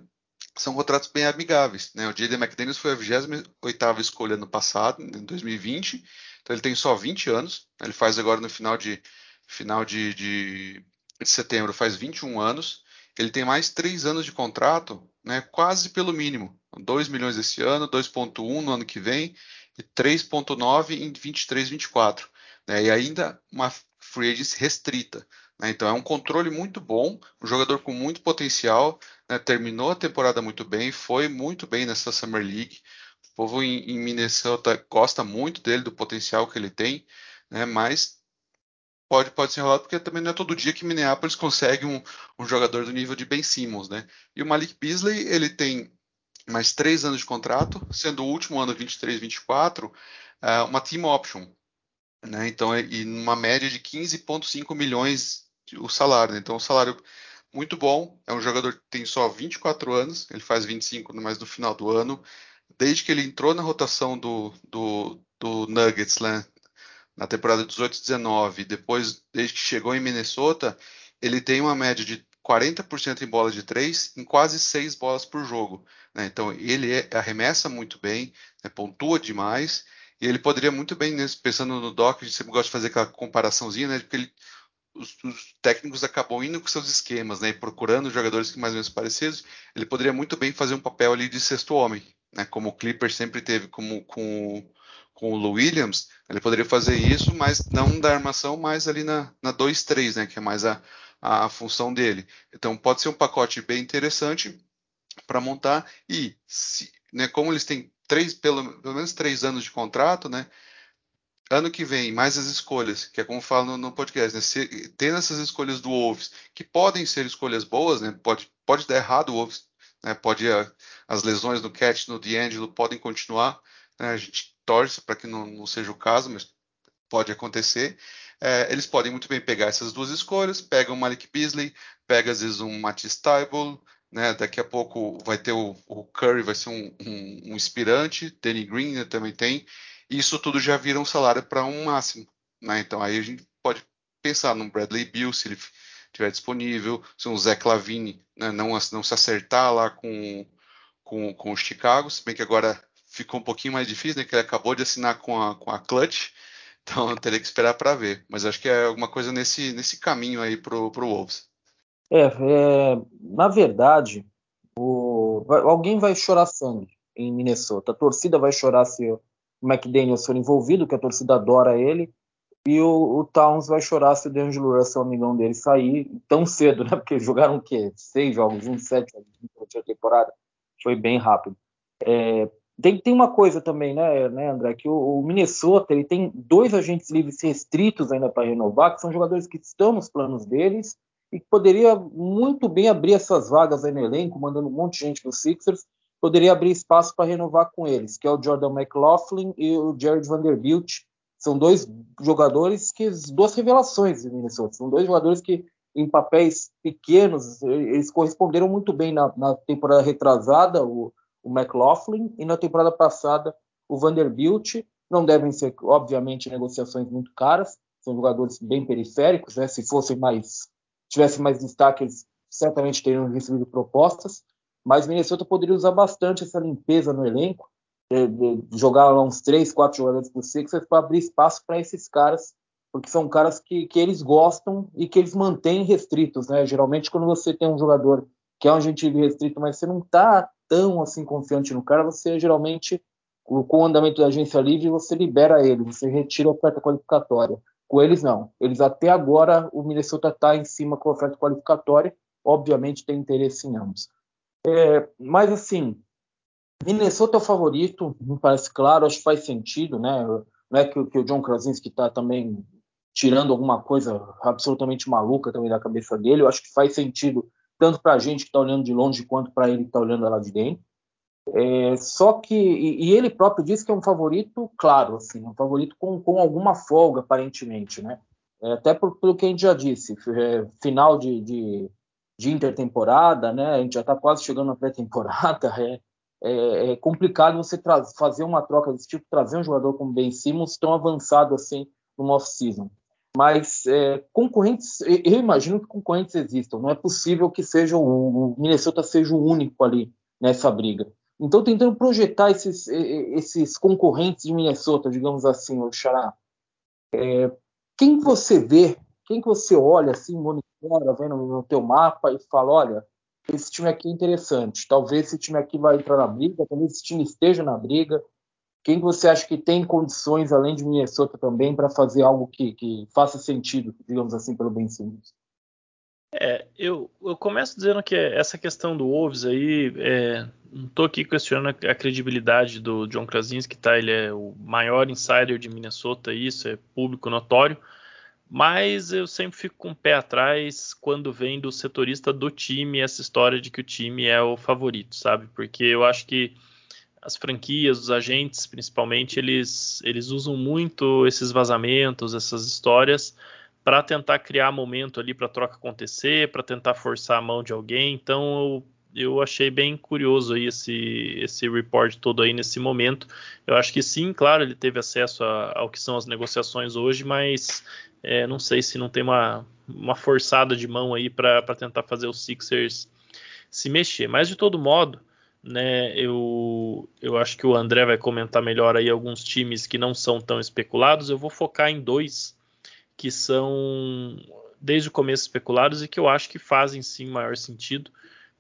são contratos bem amigáveis, né? O J.D. McDaniels foi a 28ª escolha no passado, em 2020, então ele tem só 20 anos, ele faz agora no final de final de, de, de setembro, faz 21 anos, ele tem mais 3 anos de contrato, né? Quase pelo mínimo, 2 milhões esse ano, 2.1 no ano que vem, e 3,9 em 23, 24. Né? E ainda uma free agency restrita. Né? Então é um controle muito bom, um jogador com muito potencial, né? terminou a temporada muito bem, foi muito bem nessa Summer League. O povo em, em Minnesota gosta muito dele, do potencial que ele tem, né? mas pode, pode ser enrolado porque também não é todo dia que Minneapolis consegue um, um jogador do nível de Ben Simmons. Né? E o Malik Beasley, ele tem mais três anos de contrato, sendo o último ano 23, 24, uh, uma team option. Né? Então, e numa média de 15,5 milhões o salário. Né? Então, um salário muito bom. É um jogador que tem só 24 anos, ele faz 25 mais no final do ano. Desde que ele entrou na rotação do, do, do Nuggets né? na temporada 18-19, depois, desde que chegou em Minnesota, ele tem uma média de 40% em bola de três, em quase seis bolas por jogo. Né? Então ele é, arremessa muito bem, né? pontua demais, e ele poderia muito bem, né? pensando no Doc, a gente sempre gosta de fazer aquela comparaçãozinha, né? porque ele, os, os, técnicos acabam indo com seus esquemas, né? Procurando jogadores que mais ou menos parecidos, ele poderia muito bem fazer um papel ali de sexto homem, né? como o Clipper sempre teve como, com, com o Lou Williams, ele poderia fazer isso, mas não da armação, mas ali na, na 2-3, né? que é mais a, a, função dele. Então pode ser um pacote bem interessante para montar e se, né, como eles têm três, pelo, pelo, menos três anos de contrato, né? Ano que vem, mais as escolhas, que é como falo no, no podcast, né? Se, tendo essas escolhas do Wolves, que podem ser escolhas boas, né? Pode, pode dar errado o Wolves, né? Pode as lesões no Cat, no D'Angelo podem continuar, né? A gente torce para que não, não seja o caso, mas pode acontecer. É, eles podem muito bem pegar essas duas escolhas, pegam o Malik Beasley, pega às vezes um Matisse Tybalt, né? Daqui a pouco vai ter o, o Curry, vai ser um, um, um inspirante, Danny Green né, também tem. E isso tudo já vira um salário para um máximo, né? Então aí a gente pode pensar no Bradley Bill, se ele estiver disponível, se um Zé Clavini né, não, não se acertar lá com, com, com o Chicago, se bem que agora ficou um pouquinho mais difícil, né? Que ele acabou de assinar com a, com a Clutch, [LAUGHS] então teria que esperar para ver. Mas acho que é alguma coisa nesse, nesse caminho aí pro, pro Wolves. É, é na verdade, o, alguém vai chorar sangue em Minnesota. A torcida vai chorar se o McDaniels for envolvido, que a torcida adora ele. E o, o Towns vai chorar se o D'Angelo Russell, amigão dele, sair tão cedo, né? Porque jogaram o quê? Seis jogos, um, sete jogos temporada. Foi bem rápido. É, tem, tem uma coisa também, né, né André, que o, o, Minnesota ele tem dois agentes livres restritos ainda para renovar, que são jogadores que estão nos planos deles e que poderia muito bem abrir essas vagas aí no elenco, mandando um monte de gente para os Sixers, poderia abrir espaço para renovar com eles, que é o Jordan McLaughlin e o Jared Vanderbilt. São dois jogadores que duas revelações do Minnesota. São dois jogadores que em papéis pequenos eles corresponderam muito bem na, na temporada retrasada. O, o McLaughlin, e na temporada passada o Vanderbilt. Não devem ser, obviamente, negociações muito caras, são jogadores bem periféricos, né? Se fossem mais, tivessem mais destaque, eles certamente teriam recebido propostas, mas Minnesota poderia usar bastante essa limpeza no elenco, de, de jogar lá uns três, quatro jogadores por Sixers para abrir espaço para esses caras, porque são caras que, que eles gostam e que eles mantêm restritos, né? Geralmente, quando você tem um jogador que é um agente restrito, mas você não está tão assim confiante no cara, você geralmente, com o andamento da agência livre, você libera ele, você retira a oferta qualificatória. Com eles, não. Eles até agora, o Minnesota está em cima com a oferta qualificatória, obviamente tem interesse em ambos. É, mas assim, Minnesota é o favorito, me parece claro, acho que faz sentido, né? não é que, que o John Krasinski está também tirando alguma coisa absolutamente maluca também da cabeça dele. Eu acho que faz sentido tanto para a gente que está olhando de longe quanto para ele que está olhando lá de dentro. É, só que e, e, ele próprio disse que é um favorito, claro, assim, um favorito com, com alguma folga aparentemente, né? É, até por, pelo que a gente já disse, é, final de, de, de, intertemporada, né? A gente já está quase chegando na pré-temporada. [LAUGHS] É, é, complicado você fazer uma troca desse tipo, trazer um jogador como Ben Simmons tão avançado assim no off-season. Mas é, concorrentes, eu imagino que concorrentes existam. Não é possível que seja o, o Minnesota seja o único ali nessa briga. Então, tentando projetar esses, esses concorrentes de Minnesota, digamos assim, o Xará, é, quem você vê, quem que você olha assim, monitora, vendo no teu mapa e fala, olha, esse time aqui é interessante, talvez esse time aqui vai entrar na briga, talvez esse time esteja na briga. Quem você acha que tem condições, além de Minnesota também, para fazer algo que, que, faça sentido, digamos assim, pelo Ben Simmons? É, eu, eu começo dizendo que essa questão do Wolves aí, é, não estou aqui questionando a credibilidade do John Krasinski, tá? Ele é o maior insider de Minnesota, isso é público notório, mas eu sempre fico com o pé atrás quando vem do setorista do time essa história de que o time é o favorito, sabe? Porque eu acho que as franquias, os agentes, principalmente, eles, eles usam muito esses vazamentos, essas histórias para tentar criar momento ali para a troca acontecer, para tentar forçar a mão de alguém. Então eu, eu achei bem curioso aí esse, esse report todo aí nesse momento. Eu acho que sim, claro, ele teve acesso ao que são as negociações hoje, mas é, não sei se não tem uma, uma forçada de mão aí para tentar fazer os Sixers se mexer. Mas de todo modo, né, eu, eu acho que o André vai comentar melhor aí alguns times que não são tão especulados. Eu vou focar em dois que são desde o começo especulados e que eu acho que fazem sim maior sentido,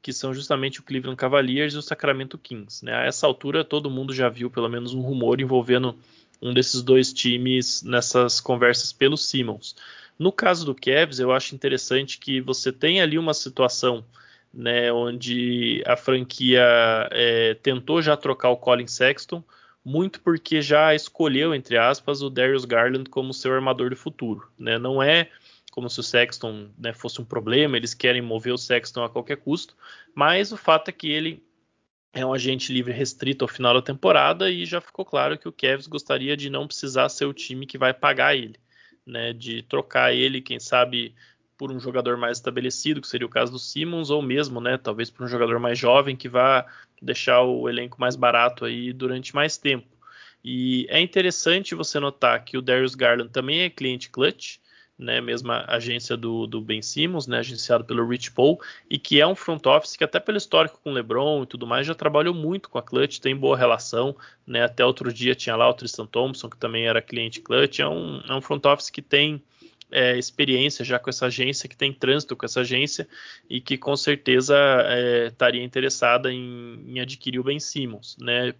que são justamente o Cleveland Cavaliers e o Sacramento Kings. Né? A essa altura todo mundo já viu pelo menos um rumor envolvendo um desses dois times nessas conversas pelo Simmons. No caso do Cavs, eu acho interessante que você tem ali uma situação né, onde a franquia é, tentou já trocar o Colin Sexton, muito porque já escolheu, entre aspas, o Darius Garland como seu armador do futuro. Né? Não é como se o Sexton né, fosse um problema, eles querem mover o Sexton a qualquer custo, mas o fato é que ele é um agente livre restrito ao final da temporada e já ficou claro que o Cavs gostaria de não precisar ser o time que vai pagar ele, né, de trocar ele, quem sabe por um jogador mais estabelecido, que seria o caso do Simmons, ou mesmo, né, talvez por um jogador mais jovem que vá deixar o elenco mais barato aí durante mais tempo. E é interessante você notar que o Darius Garland também é cliente clutch, né, mesma agência do, do Ben Simmons, né, agenciado pelo Rich Paul, e que é um front office que até pelo histórico com o LeBron e tudo mais já trabalhou muito com a Clutch, tem boa relação, né, até outro dia tinha lá o Tristan Thompson que também era cliente Clutch, é um, é um front office que tem é, experiência já com essa agência, que tem trânsito com essa agência e que com certeza é, estaria interessada em, em, adquirir o Ben Simmons, né?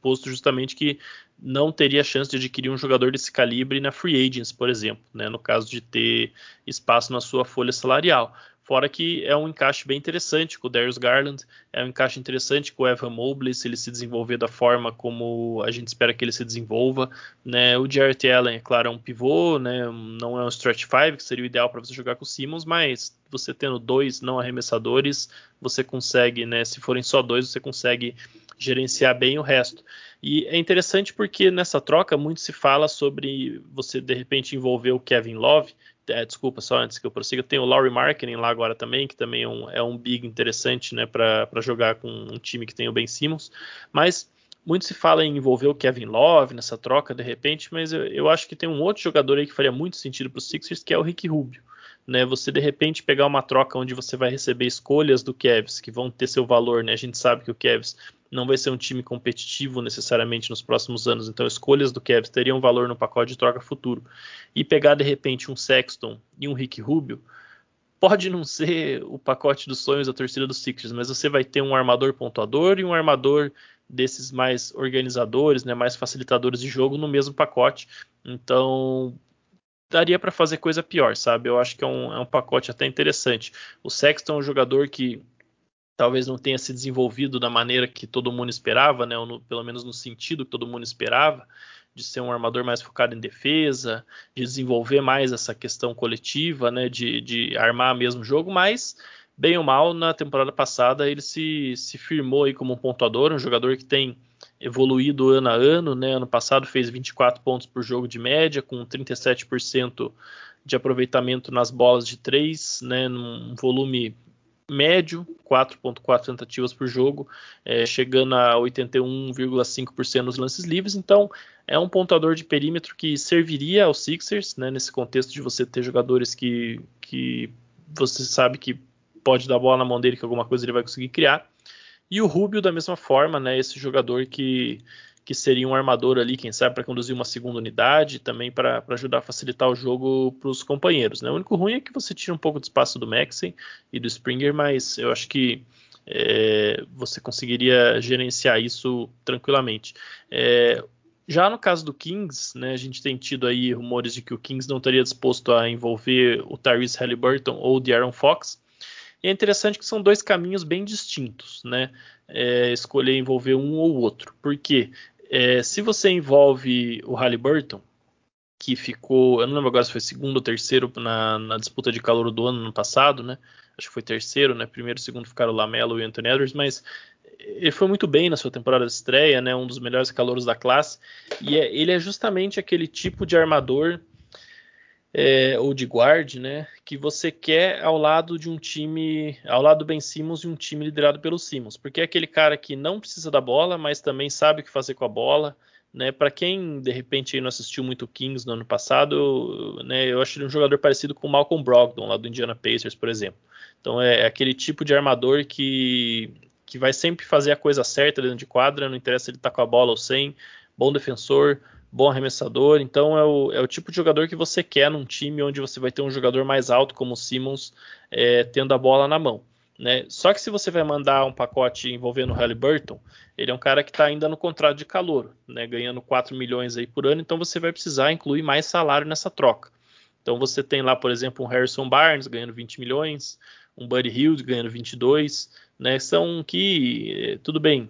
Posto justamente que não teria chance de adquirir um jogador desse calibre na free agents, por exemplo, né? no caso de ter espaço na sua folha salarial. Fora que é um encaixe bem interessante com o Darius Garland, é um encaixe interessante com o Evan Mobley, se ele se desenvolver da forma como a gente espera que ele se desenvolva. Né? O Jarrett Allen, é claro, é um pivô, né? não é um stretch five, que seria o ideal para você jogar com o Simmons, mas você tendo dois não arremessadores, você consegue, né? se forem só dois, você consegue gerenciar bem o resto. E é interessante porque nessa troca muito se fala sobre você de repente envolver o Kevin Love, é, desculpa, só antes que eu prossiga, tem o Laurie Marketing lá agora também, que também é um, é um big interessante né, para jogar com um time que tem o Ben Simmons. Mas muito se fala em envolver o Kevin Love nessa troca de repente, mas eu, eu acho que tem um outro jogador aí que faria muito sentido para os Sixers, que é o Rick Rubio. Né, você de repente pegar uma troca onde você vai receber escolhas do Cavs que vão ter seu valor, né? A gente sabe que o Cavs não vai ser um time competitivo necessariamente nos próximos anos, então escolhas do Cavs teriam valor no pacote de troca futuro. E pegar de repente um Sexton e um Rick Rubio, pode não ser o pacote dos sonhos da torcida dos Sixers, mas você vai ter um armador pontuador e um armador desses mais organizadores, né, mais facilitadores de jogo no mesmo pacote. Então, daria para fazer coisa pior, sabe? Eu acho que é um, é um pacote até interessante. O Sexton é um jogador que talvez não tenha se desenvolvido da maneira que todo mundo esperava, né, ou no, pelo menos no sentido que todo mundo esperava, de ser um armador mais focado em defesa, de desenvolver mais essa questão coletiva, né, de, de armar mesmo jogo, mas bem ou mal, na temporada passada ele se, se firmou aí como um pontuador, um jogador que tem evoluído ano a ano, né? Ano passado fez 24 pontos por jogo de média, com 37% de aproveitamento nas bolas de 3, né? Num volume médio, 4.4 tentativas por jogo, é, chegando a 81,5% nos lances livres. Então, é um pontuador de perímetro que serviria aos Sixers, né, nesse contexto de você ter jogadores que, que você sabe que pode dar bola na mão dele que alguma coisa ele vai conseguir criar. E o Rubio da mesma forma, né, esse jogador que, que seria um armador ali, quem sabe, para conduzir uma segunda unidade, também para ajudar a facilitar o jogo para os companheiros. Né? O único ruim é que você tira um pouco do espaço do Maxey e do Springer, mas eu acho que é, você conseguiria gerenciar isso tranquilamente. É, já no caso do Kings, né, a gente tem tido aí rumores de que o Kings não estaria disposto a envolver o Tyrese Halliburton ou o De'Aaron Fox. E é interessante que são dois caminhos bem distintos, né? É, escolher envolver um ou outro. Porque é, se você envolve o Halliburton, que ficou, eu não lembro agora se foi segundo ou terceiro na, na disputa de calor do ano no passado, né? Acho que foi terceiro, né? Primeiro e segundo ficaram o Lamelo e o Anthony Edwards, mas ele foi muito bem na sua temporada de estreia, né? Um dos melhores calouros da classe. E é, ele é justamente aquele tipo de armador é, ou de guard, né, que você quer ao lado de um time, ao lado do Ben Simmons e um time liderado pelo Simmons, porque é aquele cara que não precisa da bola, mas também sabe o que fazer com a bola, né? Para quem de repente não assistiu muito Kings no ano passado, né, eu acho ele um jogador parecido com o Malcolm Brogdon lá do Indiana Pacers, por exemplo. Então é, é aquele tipo de armador que que vai sempre fazer a coisa certa dentro de quadra, não interessa ele tá com a bola ou sem, bom defensor, bom arremessador. Então é o, é o tipo de jogador que você quer num time onde você vai ter um jogador mais alto como o Simmons é, tendo a bola na mão. Né? Só que se você vai mandar um pacote envolvendo o Halliburton, ele é um cara que está ainda no contrato de calor, né? ganhando 4 milhões aí por ano, então você vai precisar incluir mais salário nessa troca. Então você tem lá, por exemplo, um Harrison Barnes ganhando 20 milhões, um Buddy Hield ganhando 22, né? São que, eh, tudo bem,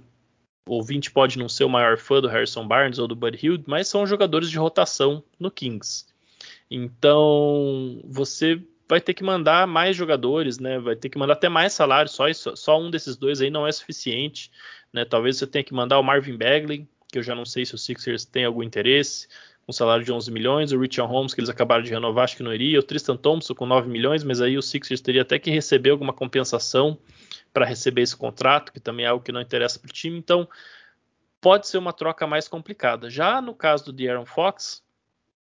o ouvinte pode não ser o maior fã do Harrison Barnes ou do Bud Hill, mas são jogadores de rotação no Kings. Então, você vai ter que mandar mais jogadores, né? Vai ter que mandar até mais salário, só, isso, só um desses dois aí não é suficiente, né? Talvez você tenha que mandar o Marvin Bagley, que eu já não sei se o Sixers tem algum interesse, um salário de 11 milhões, o Richard Holmes, que eles acabaram de renovar, acho que não iria, o Tristan Thompson com 9 milhões, mas aí o Sixers teria até que receber alguma compensação para receber esse contrato, que também é algo que não interessa para o time. Então, pode ser uma troca mais complicada. Já no caso do De'Aaron Fox,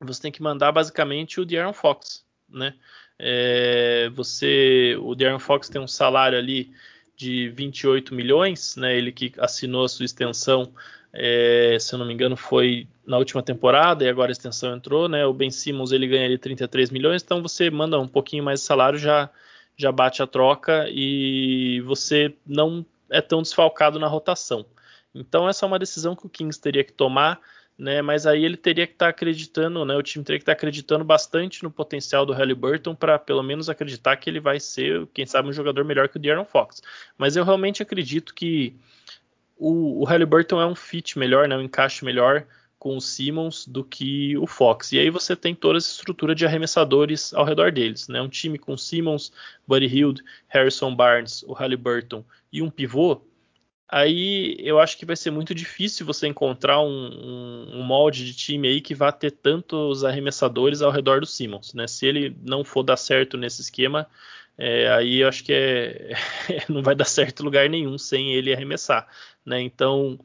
você tem que mandar basicamente o De'Aaron Fox, né? É, você, o De'Aaron Fox tem um salário ali de 28 milhões, né? Ele que assinou a sua extensão, é, se eu não me engano, foi na última temporada e agora a extensão entrou, né? O Ben Simmons ele ganha ali 33 milhões, então você manda um pouquinho mais de salário já já bate a troca e você não é tão desfalcado na rotação. Então essa é uma decisão que o Kings teria que tomar, né? Mas aí ele teria que estar tá acreditando, né? O time teria que estar tá acreditando bastante no potencial do Halliburton para pelo menos acreditar que ele vai ser, quem sabe, um jogador melhor que o De'Aaron Fox. Mas eu realmente acredito que o, o Halliburton é um fit melhor, né? Um encaixe melhor com o Simmons do que o Fox. E aí você tem toda essa estrutura de arremessadores ao redor deles, né? Um time com Simmons, Buddy Hield, Harrison Barnes, o Halliburton e um pivô. Aí eu acho que vai ser muito difícil você encontrar um, um, um molde de time aí que vá ter tantos arremessadores ao redor do Simmons, né? Se ele não for dar certo nesse esquema, é, aí eu acho que é, [LAUGHS] não vai dar certo lugar nenhum sem ele arremessar, né? Então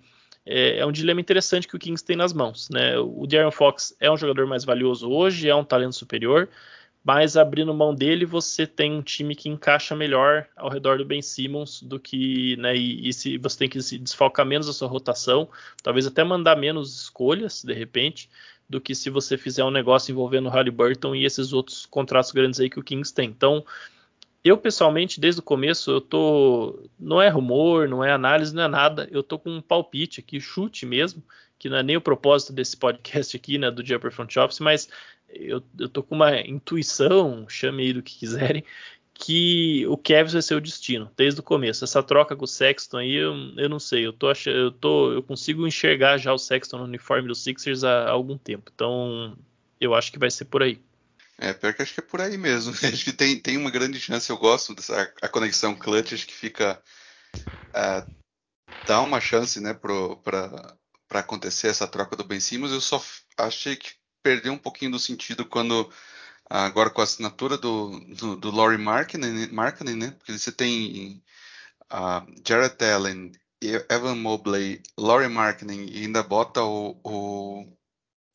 é, é, um dilema interessante que o Kings tem nas mãos. Né? O De'Aaron Fox é um jogador mais valioso hoje, é um talento superior, mas abrindo mão dele, você tem um time que encaixa melhor ao redor do Ben Simmons do que, né, e, e se você tem que se desfalcar menos a sua rotação, talvez até mandar menos escolhas, de repente, do que se você fizer um negócio envolvendo o Halliburton e esses outros contratos grandes aí que o Kings tem. Então, eu, pessoalmente, desde o começo, eu tô. Não é rumor, não é análise, não é nada. Eu tô com um palpite aqui, chute mesmo, que não é nem o propósito desse podcast aqui, né, do Jumper Front Office, mas eu, eu tô com uma intuição, chame aí do que quiserem, que o Kevs vai ser o destino, desde o começo. Essa troca com o Sexton aí, eu, eu não sei. Eu, tô eu, tô, eu consigo enxergar já o Sexton no uniforme dos Sixers há, há algum tempo. Então, eu acho que vai ser por aí. É, pior que acho que é por aí mesmo. [LAUGHS] Acho que tem, tem uma grande chance. Eu gosto dessa a conexão clutch, acho que fica. Uh, dá uma chance, né, para acontecer essa troca do Ben Simmons. Eu só achei que perdeu um pouquinho do sentido quando agora com a assinatura do, do, do Laurie Markkinen, Markkinen, né? Porque você tem uh, Jared Allen, Evan Mobley, Laurie Markkinen e ainda bota o, o,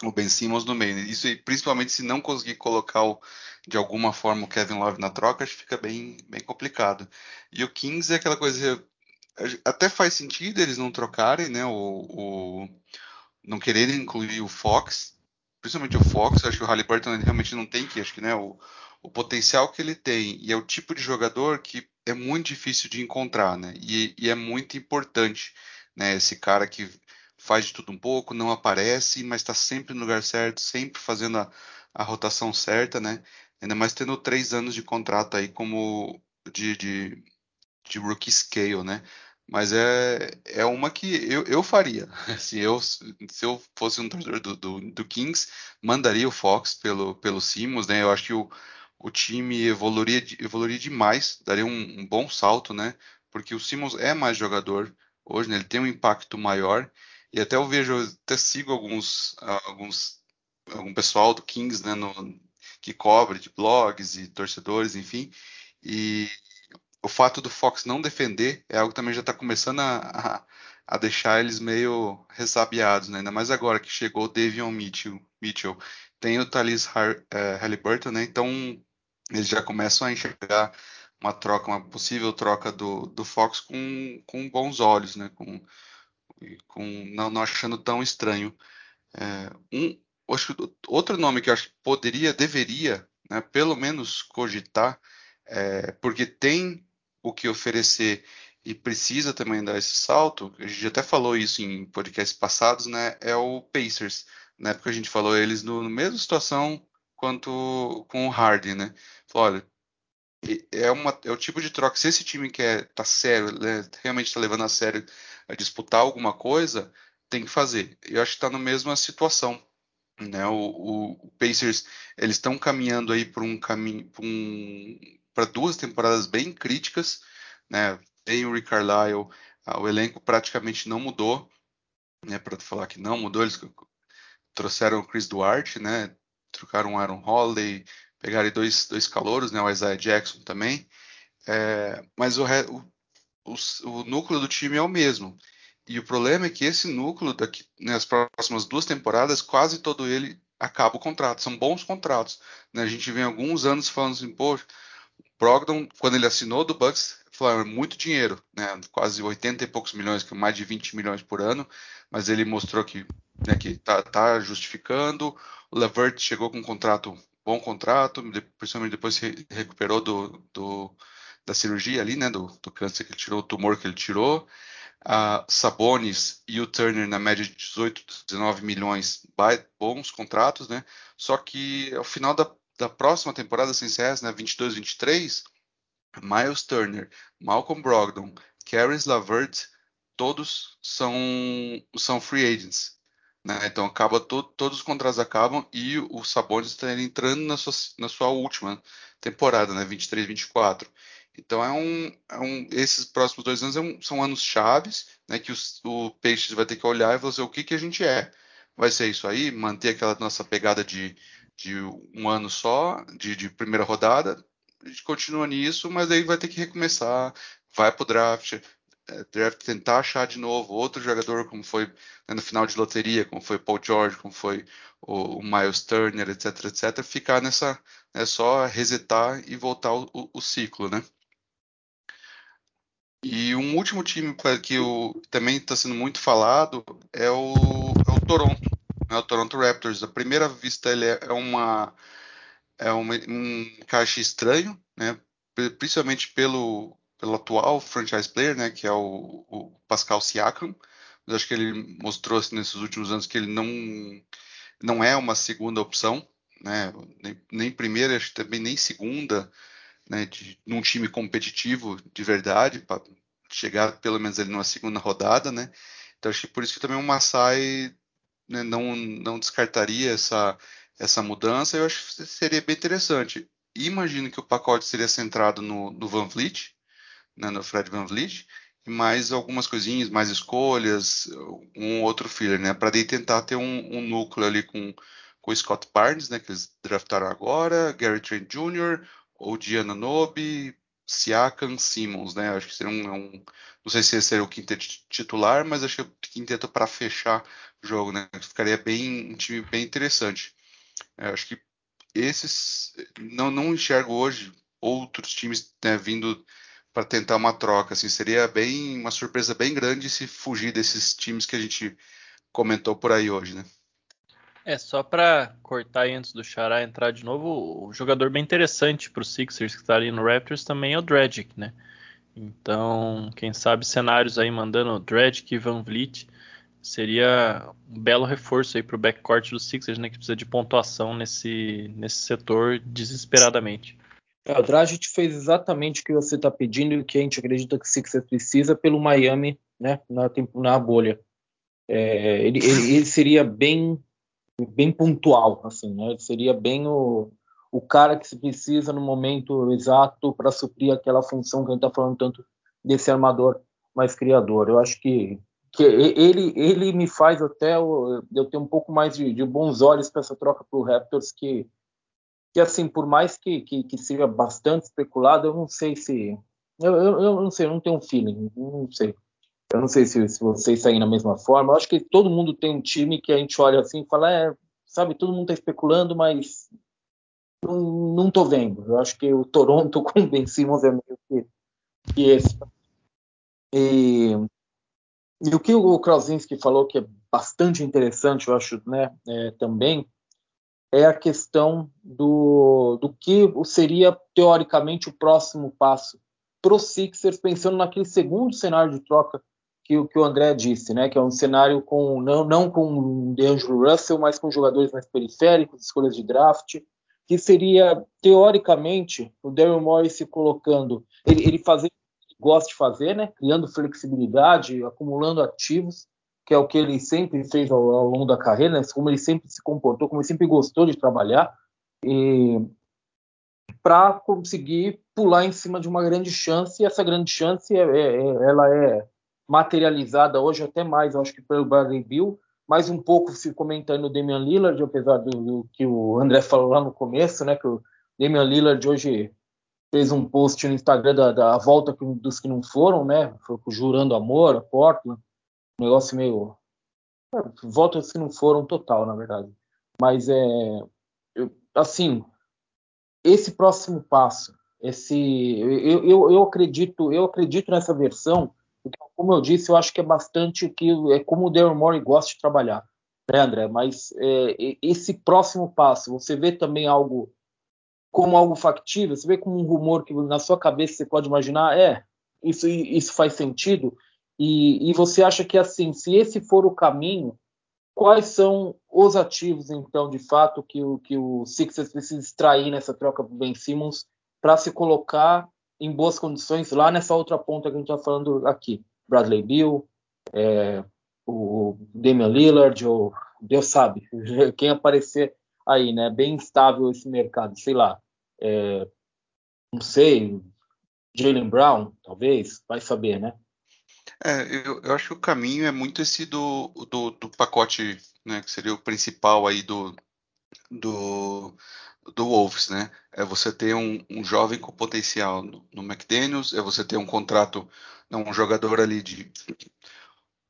o, Ben Simmons no meio. Isso principalmente se não conseguir colocar o, de alguma forma o Kevin Love na troca, acho que fica bem, bem complicado. E o Kings é aquela coisa até faz sentido eles não trocarem, né? O, o não quererem incluir o Fox, principalmente o Fox, acho que o Halliburton realmente não tem que, acho que né, o, o potencial que ele tem e é o tipo de jogador que é muito difícil de encontrar, né? E, e é muito importante, né? Esse cara que faz de tudo um pouco, não aparece, mas está sempre no lugar certo, sempre fazendo a, a, rotação certa, né? Ainda mais tendo três anos de contrato aí como de, de, de rookie scale, né? Mas é, é uma que eu, eu faria. [LAUGHS] Se eu, se eu fosse um torcedor do, do, do, Kings, mandaria o Fox pelo, pelo Simmons, né? Eu acho que o, o time evoluiria, evoluiria demais, daria um, um bom salto, né? Porque o Simmons é mais jogador hoje, né? Ele tem um impacto maior. E até eu vejo, até sigo alguns, alguns algum pessoal do Kings, né? No, que cobre de blogs e torcedores, enfim. E o fato do Fox não defender é algo que também já está começando a, a, a, deixar eles meio ressabiados, né? ainda mais agora que chegou o Davion Mitchell, Mitchell. tem o Thalys é, Halliburton, né? então eles já começam a enxergar uma troca, uma possível troca do, do Fox com, com bons olhos, né? com, com não, não achando tão estranho. É, um, acho outro nome que eu acho que poderia, deveria, né, pelo menos cogitar, é, porque tem o que oferecer e precisa também dar esse salto, a gente até falou isso em podcasts passados, né? É o Pacers. Na época a gente falou eles no, no mesma situação quanto com o Harden, né? Falou, olha, é, uma, é o tipo de troca. Se esse time quer tá sério, né, realmente está levando a sério a disputar alguma coisa, tem que fazer. Eu acho que está na mesma situação. Né? O, o, o Pacers eles estão caminhando aí para um caminho, um, para duas temporadas bem críticas, né? Tem o Rick Carlisle, ah, o elenco praticamente não mudou, né? Para falar que não mudou, eles trouxeram o Chris Duarte, né? Trocaram o Aaron Holiday, pegaram dois, dois calouros, né? O Isaiah Jackson também. É, mas o, o, o, núcleo do time é o mesmo. E o problema é que esse núcleo, daqui, nas próximas duas temporadas, quase todo ele acaba o contrato. São bons contratos. Né? A gente vem alguns anos falando assim, poxa, Brogdon, quando ele assinou do Bucks, falou, é muito dinheiro, né? Quase 80 e poucos milhões, mais de 20 milhões por ano, mas ele mostrou que, né, que tá, tá justificando. O Levert chegou com um contrato, bom contrato, principalmente depois se recuperou do, do, da cirurgia ali, né? Do, do câncer que ele tirou, o tumor que ele tirou. Uh, Sabonis e o Turner na média de 18, 19 milhões, bons contratos, né? Só que ao final da da próxima temporada sem CS, né, 22-23, Miles Turner, Malcolm Brogdon, Caris LaVert, todos são, são free agents. Né? Então acaba to, todos os contratos acabam e o Sabonis está entrando na sua, na sua última temporada, né? 23-24. Então é um, é um, esses próximos dois anos é um, são anos chaves, né? Que os, o Peixe vai ter que olhar e fazer o que que a gente é. Vai ser isso aí, manter aquela nossa pegada de de um ano só, de, de primeira rodada, a gente continua nisso, mas aí vai ter que recomeçar, vai para o draft, é, draft tentar achar de novo outro jogador, como foi né, no final de loteria, como foi Paul George, como foi o, o Miles Turner, etc, etc, ficar nessa, é só resetar e voltar o, o, ciclo, né? E um último time que o, também está sendo muito falado é o, é o Toronto né, o Toronto Raptors. À primeira vista, ele é, é uma é uma, um encaixe estranho, né? Principalmente pelo pelo atual franchise player, né? Que é o, o Pascal Siakam. Mas acho que ele mostrou assim, nesses últimos anos que ele não não é uma segunda opção, né? Nem, nem primeira, acho também nem segunda, né, de num time competitivo de verdade, para chegar pelo menos ali numa segunda rodada, né? Então acho que por isso que também o Masai né, não, não descartaria essa, essa mudança, eu acho que seria bem interessante. Imagino que o pacote seria centrado no, no Van Vliet, né, no Fred Van Vliet, e mais algumas coisinhas, mais escolhas, um outro filler, né, para tentar ter um, um, núcleo ali com, com Scott Barnes, né, que eles draftaram agora, Gary Trent Jr., ou Diana Nobe, Siakam, Simmons, né, acho que seria um, um não sei se seria o quinteto titular, mas acho que é o quinteto para fechar o jogo, né? Ficaria bem um time bem interessante. É, acho que esses não não enxergo hoje outros times né, vindo para tentar uma troca. Assim, seria bem uma surpresa bem grande se fugir desses times que a gente comentou por aí hoje, né? É, só para cortar antes do Xará entrar de novo, o jogador bem interessante para os Sixers que está ali no Raptors também é o Dragic, né? Então, quem sabe cenários aí mandando Dragic e Van Vliet seria um belo reforço aí para o backcourt dos Sixers, né, que precisa de pontuação nesse, nesse setor desesperadamente. É, o Dragic fez exatamente o que você está pedindo e o que a gente acredita que o precisa pelo Miami, né, na, na bolha. É, ele, ele, ele, seria bem, bem pontual, assim, né, ele seria bem o, o cara que se precisa no momento exato para suprir aquela função que a gente está falando tanto desse armador mais criador. Eu acho que, que ele, ele me faz até eu, eu ter um pouco mais de, de bons olhos para essa troca para o Raptors, que, que assim, por mais que, que, que, seja bastante especulado, eu não sei se. Eu, eu, eu não sei, eu não tenho um feeling, não sei. Eu não sei se, se vocês saem da mesma forma. Eu acho que todo mundo tem um time que a gente olha assim e fala, é, sabe, todo mundo está especulando, mas não, não tô vendo. Eu acho que o Toronto [LAUGHS] com o Ben Simmons é meio que, que esse. E, e, o que o Krasinski falou que é bastante interessante, eu acho, né, é, também, é a questão do, do que seria, teoricamente, o próximo passo para os Sixers, pensando naquele segundo cenário de troca que, que, o André disse, né, que é um cenário com não, não com D'Angelo Russell, mas com jogadores mais periféricos, escolhas de draft, que seria, teoricamente, o Daryl Morey se colocando, ele, ele fazer gosta de fazer, né? criando flexibilidade, acumulando ativos, que é o que ele sempre fez ao, ao longo da carreira, né? como ele sempre se comportou, como ele sempre gostou de trabalhar, para conseguir pular em cima de uma grande chance, e essa grande chance é, é, é, ela é materializada hoje até mais, acho que pelo Bradley Bill, mais um pouco se comentando o Damian Lillard, apesar do, do, que o André falou lá no começo, né, que o Damian Lillard hoje fez um post no Instagram da, da volta dos que não foram, né, jurando amor a Portland, um negócio meio voltas que não foram total, na verdade. Mas é eu, assim, esse próximo passo, esse eu, eu, eu acredito, eu acredito nessa versão então, como eu disse, eu acho que é bastante que é como o Daryl Morey gosta de trabalhar, né, André? Mas é, esse próximo passo, você vê também algo como algo factível? Você vê como um rumor que na sua cabeça você pode imaginar, é, isso, isso faz sentido? E, e você acha que assim, se esse for o caminho, quais são os ativos, então, de fato, que o, que o Sixers precisa extrair nessa troca do Ben Simmons para se colocar em boas condições lá nessa outra ponta que a gente está falando aqui. Bradley Bill, é, o Damian Lillard, ou Deus sabe, [LAUGHS] quem aparecer aí, né? Bem estável esse mercado, sei lá. É, não sei, Jalen Brown, talvez, vai saber, né? É, eu, eu, acho que o caminho é muito esse do, do, do pacote, né, que seria o principal aí do, do, do Wolves, né? É você ter um, um jovem com potencial no, no, McDaniels, é você ter um contrato, um jogador ali de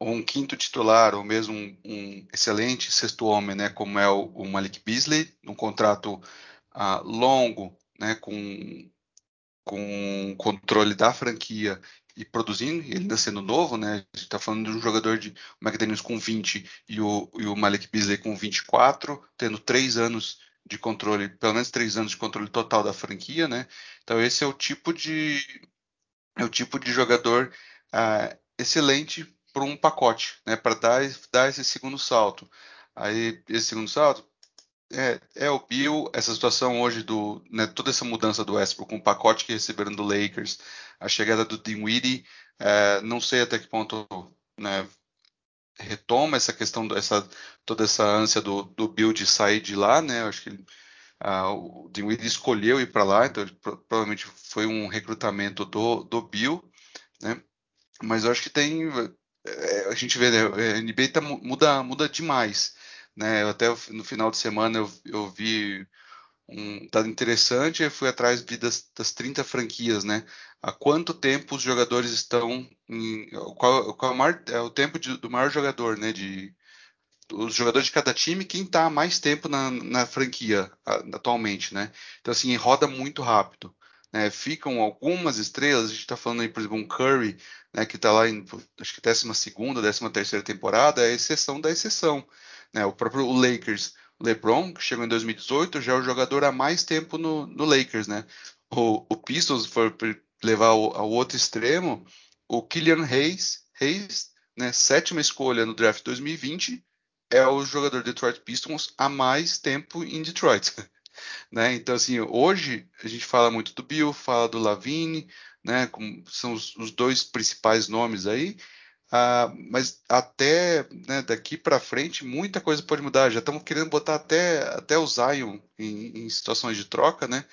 um quinto titular ou mesmo um, um excelente sexto homem, né? Como é o, o Malik Beasley, um contrato uh, longo, né? Com com controle da franquia e produzindo, ele ainda sendo novo, né? A gente está falando de um jogador de McDaniels com 20 e o, e o Malik Beasley com 24, tendo três anos de controle, pelo menos três anos de controle total da franquia, né? Então esse é o tipo de é o tipo de jogador uh, excelente para um pacote, né? Para dar, dar esse segundo salto. Aí esse segundo salto é, é o Bill, essa situação hoje do, né, toda essa mudança do Westbrook com o pacote que receberam do Lakers, a chegada do Dinwiddie, é, não sei até que ponto né, retoma essa questão toda essa ânsia do, do Bill de sair de lá, né? Eu acho que uh, o Dinwiddie escolheu ir para lá, então provavelmente foi um recrutamento do, do Bill, né? Mas eu acho que tem é, a gente vê, né, a NBA tá, muda muda demais, né? Eu até no final de semana eu, eu vi um dado interessante, eu fui atrás das, das 30 franquias, né? Há quanto tempo os jogadores estão em, qual, qual é, o maior, é o tempo de, do maior jogador, né? De os jogadores de cada time, quem está mais tempo na, na franquia atualmente, né? Então assim roda muito rápido. Né, ficam algumas estrelas, a gente está falando aí, por exemplo, um Curry, né, que está lá em, acho que 12 segunda, 13 terceira temporada, é exceção da exceção. Né, o próprio Lakers, LeBron, que chegou em 2018, já é o jogador há mais tempo no, no Lakers, né? O, o Pistons, for levar ao, ao, outro extremo, o Killian Hayes, Hayes né, sétima escolha no draft 2020, é o jogador Detroit Pistons há mais tempo em Detroit. [LAUGHS] né? Então, assim, hoje a gente fala muito do Bill, fala do Lavine, né? Como são os, os dois principais nomes aí, ah, mas até né, daqui para frente muita coisa pode mudar. Já estamos querendo botar até, até o Zion em, em situações de troca, né?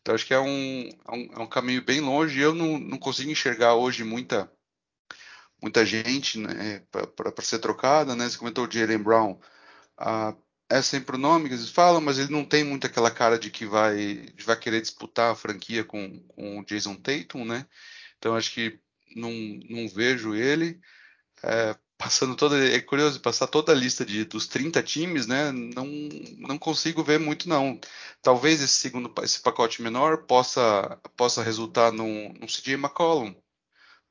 Então acho que é um, é um, é caminho bem longe. Eu não, não consigo enxergar hoje muita muita gente né, para ser trocada, né? Você comentou o Jalen Brown. Ah, é sempre o nome que eles falam, mas ele não tem muito aquela cara de que vai, vai querer disputar a franquia com, com o Jason Tatum, né? Então acho que não, não vejo ele é, passando toda. É curioso, passar toda a lista de, dos 30 times, né? Não, não consigo ver muito, não. Talvez esse segundo esse pacote menor possa, possa resultar num, num CJ McCollum.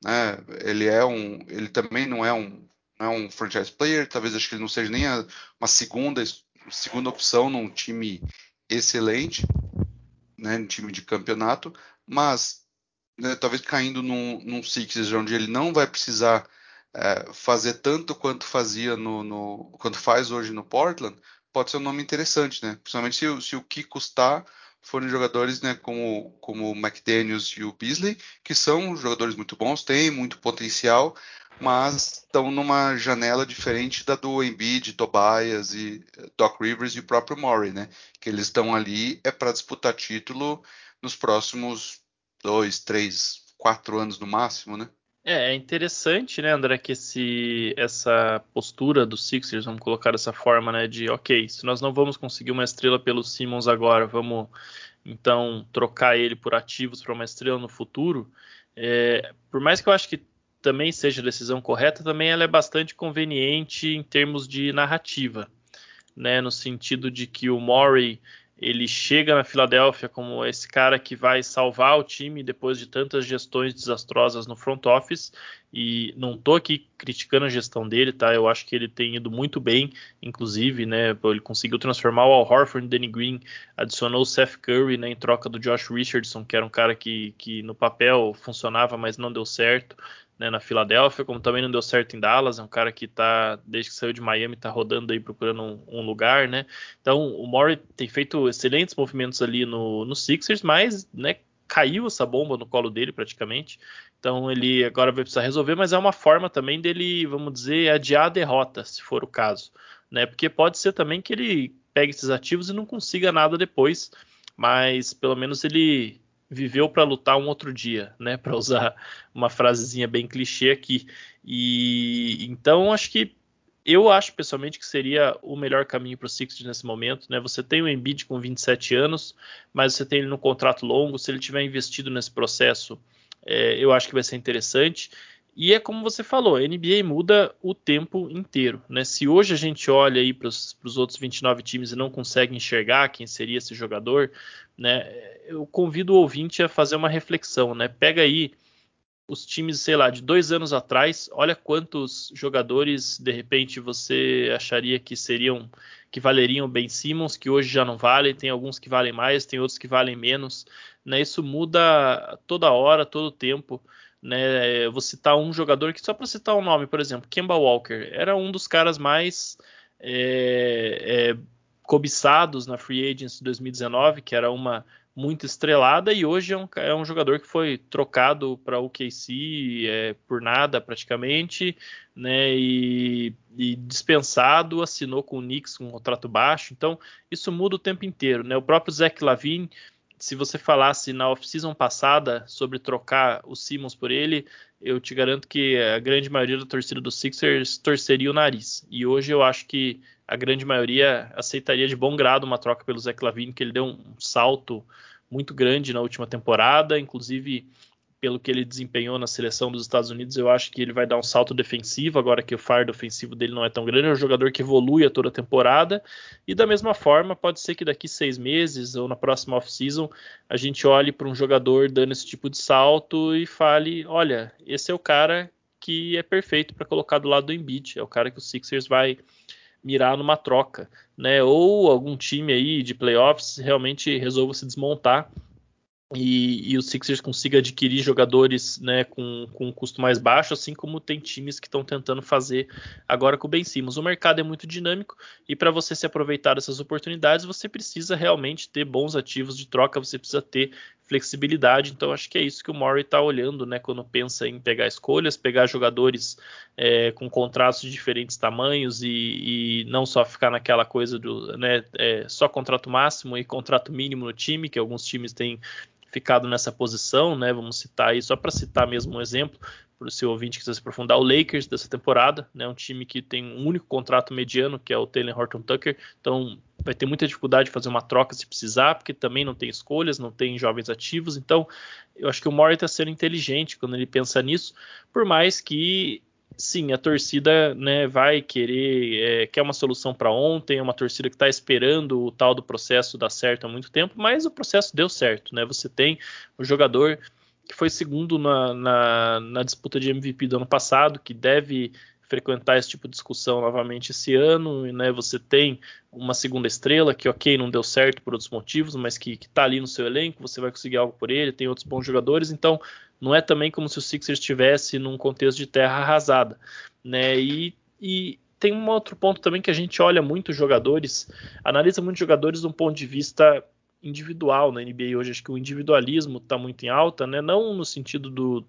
Né? Ele é um. Ele também não é um, não é um franchise player, talvez acho que ele não seja nem a, uma segunda, segunda opção num time excelente, né? Um time de campeonato, mas né, talvez caindo num, num Sixers onde ele não vai precisar é, fazer tanto quanto fazia no, no, quanto faz hoje no Portland, pode ser um nome interessante, né? Principalmente se, se o que custar forem jogadores, né, como, como o McDaniels e o Beasley, que são jogadores muito bons, têm muito potencial, mas estão numa janela diferente da do Embiid, Tobias e Doc Rivers e o próprio Murray, né? Que eles estão ali é para disputar título nos próximos dois, três, quatro anos no máximo, né? É, é interessante, né, André, que esse, essa postura dos Sixers, vamos colocar dessa forma, né, de ok, se nós não vamos conseguir uma estrela pelo Simmons agora, vamos então trocar ele por ativos para uma estrela no futuro. É, por mais que eu acho que também seja a decisão correta, também ela é bastante conveniente em termos de narrativa, né, no sentido de que o Murray ele chega na Filadélfia como esse cara que vai salvar o time depois de tantas gestões desastrosas no front office. E não estou aqui criticando a gestão dele, tá? Eu acho que ele tem ido muito bem, inclusive, né? Ele conseguiu transformar o Al Horford em Danny Green, adicionou o Seth Curry né, em troca do Josh Richardson, que era um cara que, que no papel funcionava, mas não deu certo né, na Filadélfia, como também não deu certo em Dallas, é um cara que tá, desde que saiu de Miami, tá rodando aí procurando um, um lugar, né? Então o Murray tem feito excelentes movimentos ali no, no Sixers, mas né, caiu essa bomba no colo dele praticamente. Então ele agora vai precisar resolver, mas é uma forma também dele, vamos dizer, adiar a derrota, se for o caso. Né? Porque pode ser também que ele pegue esses ativos e não consiga nada depois, mas pelo menos ele viveu para lutar um outro dia, né? Para usar uma frasezinha bem clichê aqui. E então acho que eu acho pessoalmente que seria o melhor caminho para o Sixers nesse momento, né? Você tem o Embiid com 27 anos, mas você tem ele no contrato longo. Se ele tiver investido nesse processo, é, eu acho que vai ser interessante. E é como você falou, a NBA muda o tempo inteiro. Né? Se hoje a gente olha aí para os outros 29 times e não consegue enxergar quem seria esse jogador, né, eu convido o ouvinte a fazer uma reflexão. Né? Pega aí os times, sei lá, de dois anos atrás, olha quantos jogadores de repente você acharia que seriam, que valeriam Ben Simmons, que hoje já não valem, tem alguns que valem mais, tem outros que valem menos. Né? Isso muda toda hora, todo tempo. Né? Eu vou citar um jogador que, só para citar um nome, por exemplo, Kemba Walker, era um dos caras mais é, é, cobiçados na Free Agency 2019, que era uma muito estrelada, e hoje é um, é um jogador que foi trocado para o KC é, por nada praticamente, né, e, e, dispensado, assinou com o Knicks um contrato baixo, então isso muda o tempo inteiro. Né? O próprio Zach Lavine se você falasse na off-season passada sobre trocar o Simmons por ele, eu te garanto que a grande maioria da torcida dos Sixers torceria o nariz. E hoje eu acho que a grande maioria aceitaria de bom grado uma troca pelo Zach Lavine, que ele deu um salto muito grande na última temporada, inclusive pelo que ele desempenhou na seleção dos Estados Unidos, eu acho que ele vai dar um salto defensivo, agora que o fardo ofensivo dele não é tão grande, é um jogador que evolui a toda a temporada, e da mesma forma, pode ser que daqui seis meses ou na próxima off-season a gente olhe para um jogador dando esse tipo de salto e fale, olha, esse é o cara que é perfeito para colocar do lado do Embiid, é o cara que o Sixers vai mirar numa troca, né? Ou algum time aí de playoffs realmente resolva se desmontar e, e o Sixers consiga adquirir jogadores né, com, com um custo mais baixo, assim como tem times que estão tentando fazer agora com o Ben Simmons. O mercado é muito dinâmico e para você se aproveitar dessas oportunidades, você precisa realmente ter bons ativos de troca, você precisa ter flexibilidade. Então, acho que é isso que o Murray está olhando né, quando pensa em pegar escolhas, pegar jogadores é, com contratos de diferentes tamanhos e, e, não só ficar naquela coisa do né, é, só contrato máximo e contrato mínimo no time, que alguns times têm ficado nessa posição, né? Vamos citar aí, só para citar mesmo um exemplo, para o seu ouvinte que quiser se aprofundar, o Lakers dessa temporada, né? Um time que tem um único contrato mediano, que é o Taylor Horton Tucker, então vai ter muita dificuldade de fazer uma troca se precisar, porque também não tem escolhas, não tem jovens ativos, então eu acho que o Murray está sendo inteligente quando ele pensa nisso, por mais que sim, a torcida né, vai querer, é, quer uma solução para ontem, é uma torcida que está esperando o tal do processo dar certo há muito tempo, mas o processo deu certo, né? Você tem o jogador que foi segundo na, na, na disputa de MVP do ano passado, que deve frequentar esse tipo de discussão novamente esse ano, né? Você tem uma segunda estrela que, ok, não deu certo por outros motivos, mas que, está ali no seu elenco, você vai conseguir algo por ele, tem outros bons jogadores, então não é também como se o Sixers estivesse num contexto de terra arrasada, né? E, e tem um outro ponto também que a gente olha muito jogadores, analisa muitos jogadores de um ponto de vista individual na NBA hoje. Acho que o individualismo está muito em alta, né? Não no sentido do,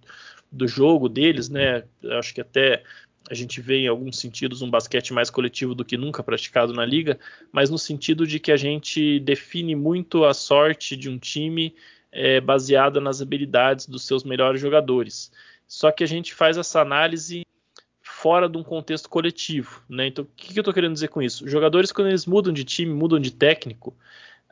do jogo deles, né? Acho que até a gente vê em alguns sentidos um basquete mais coletivo do que nunca praticado na liga, mas no sentido de que a gente define muito a sorte de um time é, baseada nas habilidades dos seus melhores jogadores. Só que a gente faz essa análise fora de um contexto coletivo, né? Então, o que, que eu estou querendo dizer com isso? Jogadores, quando eles mudam de time, mudam de técnico,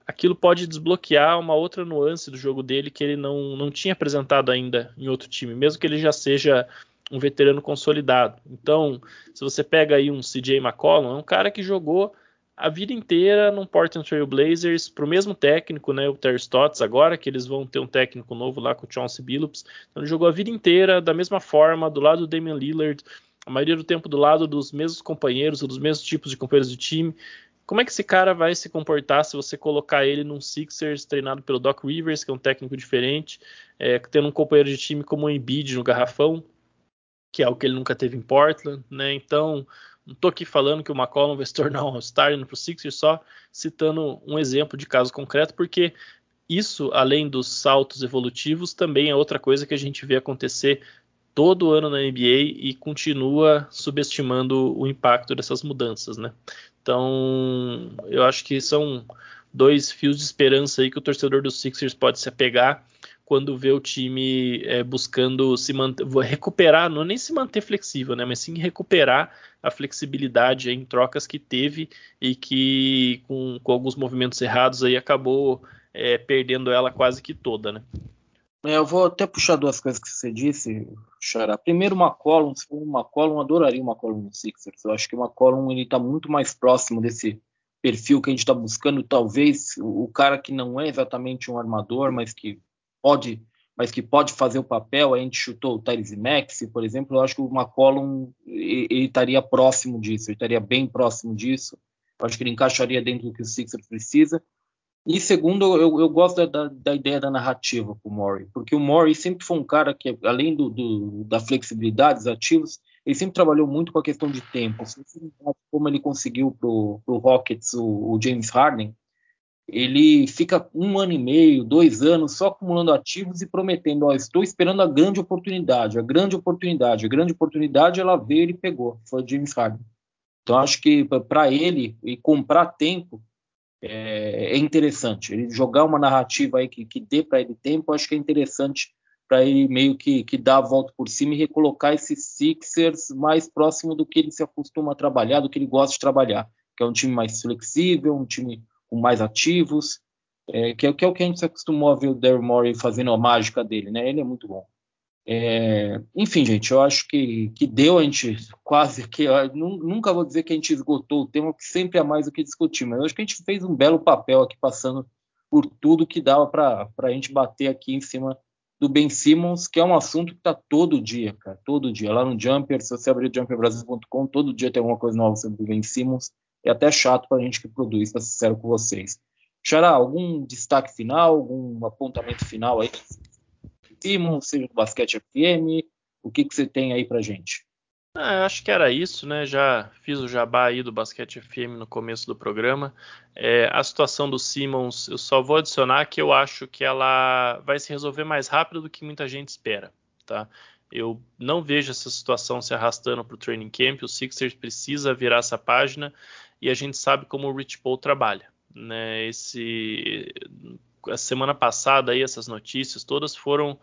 aquilo pode desbloquear uma outra nuance do jogo dele que ele não, não tinha apresentado ainda em outro time, mesmo que ele já seja um veterano consolidado. Então, se você pega aí um CJ McCollum, é um cara que jogou a vida inteira no Portland Trail Blazers para o mesmo técnico, né, o Terry Stotts, agora que eles vão ter um técnico novo lá com o Chauncey Billups. Então, ele jogou a vida inteira da mesma forma, do lado do Damian Lillard, a maioria do tempo do lado dos mesmos companheiros, ou dos mesmos tipos de companheiros de time. Como é que esse cara vai se comportar se você colocar ele num Sixers treinado pelo Doc Rivers, que é um técnico diferente, é, tendo um companheiro de time como o Embiid no garrafão? que é o que ele nunca teve em Portland, né? Então, não estou aqui falando que o McCollum vai se tornar um All-Star no Sixers, só citando um exemplo de caso concreto, porque isso, além dos saltos evolutivos, também é outra coisa que a gente vê acontecer todo ano na NBA e continua subestimando o impacto dessas mudanças, né? Então, eu acho que são dois fios de esperança aí que o torcedor dos Sixers pode se apegar quando vê o time é, buscando se manter, recuperar, não é nem se manter flexível, né, mas sim recuperar a flexibilidade em trocas que teve e que com, com alguns movimentos errados aí acabou é, perdendo ela quase que toda, né? É, eu vou até puxar duas coisas que você disse, Xará. Primeiro, uma column, se for uma column, adoraria uma column no Sixers. Eu acho que uma column ele está muito mais próximo desse perfil que a gente está buscando. Talvez o cara que não é exatamente um armador, mas que pode, mas que pode fazer o papel. A gente chutou o Tyrese Maxey, por exemplo. Eu acho que o McCollum ele estaria próximo disso, ele estaria bem próximo disso. Eu acho que ele encaixaria dentro do que o Sixers precisa. E segundo, eu, eu gosto da, da, ideia da narrativa com o Murray, porque o Murray sempre foi um cara que, além do, do, da flexibilidade dos ativos, ele sempre trabalhou muito com a questão de tempo. Como ele conseguiu para o Rockets o, James Harden, ele fica um ano e meio, dois anos só acumulando ativos e prometendo: ó, estou esperando a grande oportunidade, a grande oportunidade, a grande oportunidade. Ela veio e ele pegou, foi o James Harden. Então acho que para ele e comprar tempo é, é, interessante. Ele jogar uma narrativa aí que, que dê para ele tempo, acho que é interessante para ele meio que, que dar a volta por cima e recolocar esses Sixers mais próximo do que ele se acostuma a trabalhar, do que ele gosta de trabalhar, que é um time mais flexível, um time com mais ativos, é, que, é, que, é, o que a gente se acostumou a ver o Daryl Morey fazendo a mágica dele, né? Ele é muito bom. É, enfim, gente, eu acho que, que deu, a gente quase que. nunca vou dizer que a gente esgotou o tema, que sempre há mais o que discutir, mas eu acho que a gente fez um belo papel aqui, passando por tudo que dava para a gente bater aqui em cima do Ben Simmons, que é um assunto que está todo dia, cara, todo dia. Lá no Jumper, se você abrir jumperbrasil.com, todo dia tem alguma coisa nova sobre o Ben Simmons. É até chato para a gente que produz, para ser sincero com vocês. Xará, algum destaque final, algum apontamento final aí? Simmons, seja do Basquete FM, o que, que você tem aí para gente? Ah, acho que era isso, né? Já fiz o jabá aí do Basquete FM no começo do programa. É, a situação do Simmons, eu só vou adicionar que eu acho que ela vai se resolver mais rápido do que muita gente espera, tá? Eu não vejo essa situação se arrastando para o training camp. O Sixers precisa virar essa página e a gente sabe como o Rich Paul trabalha. Né? Esse, a semana passada aí essas notícias todas foram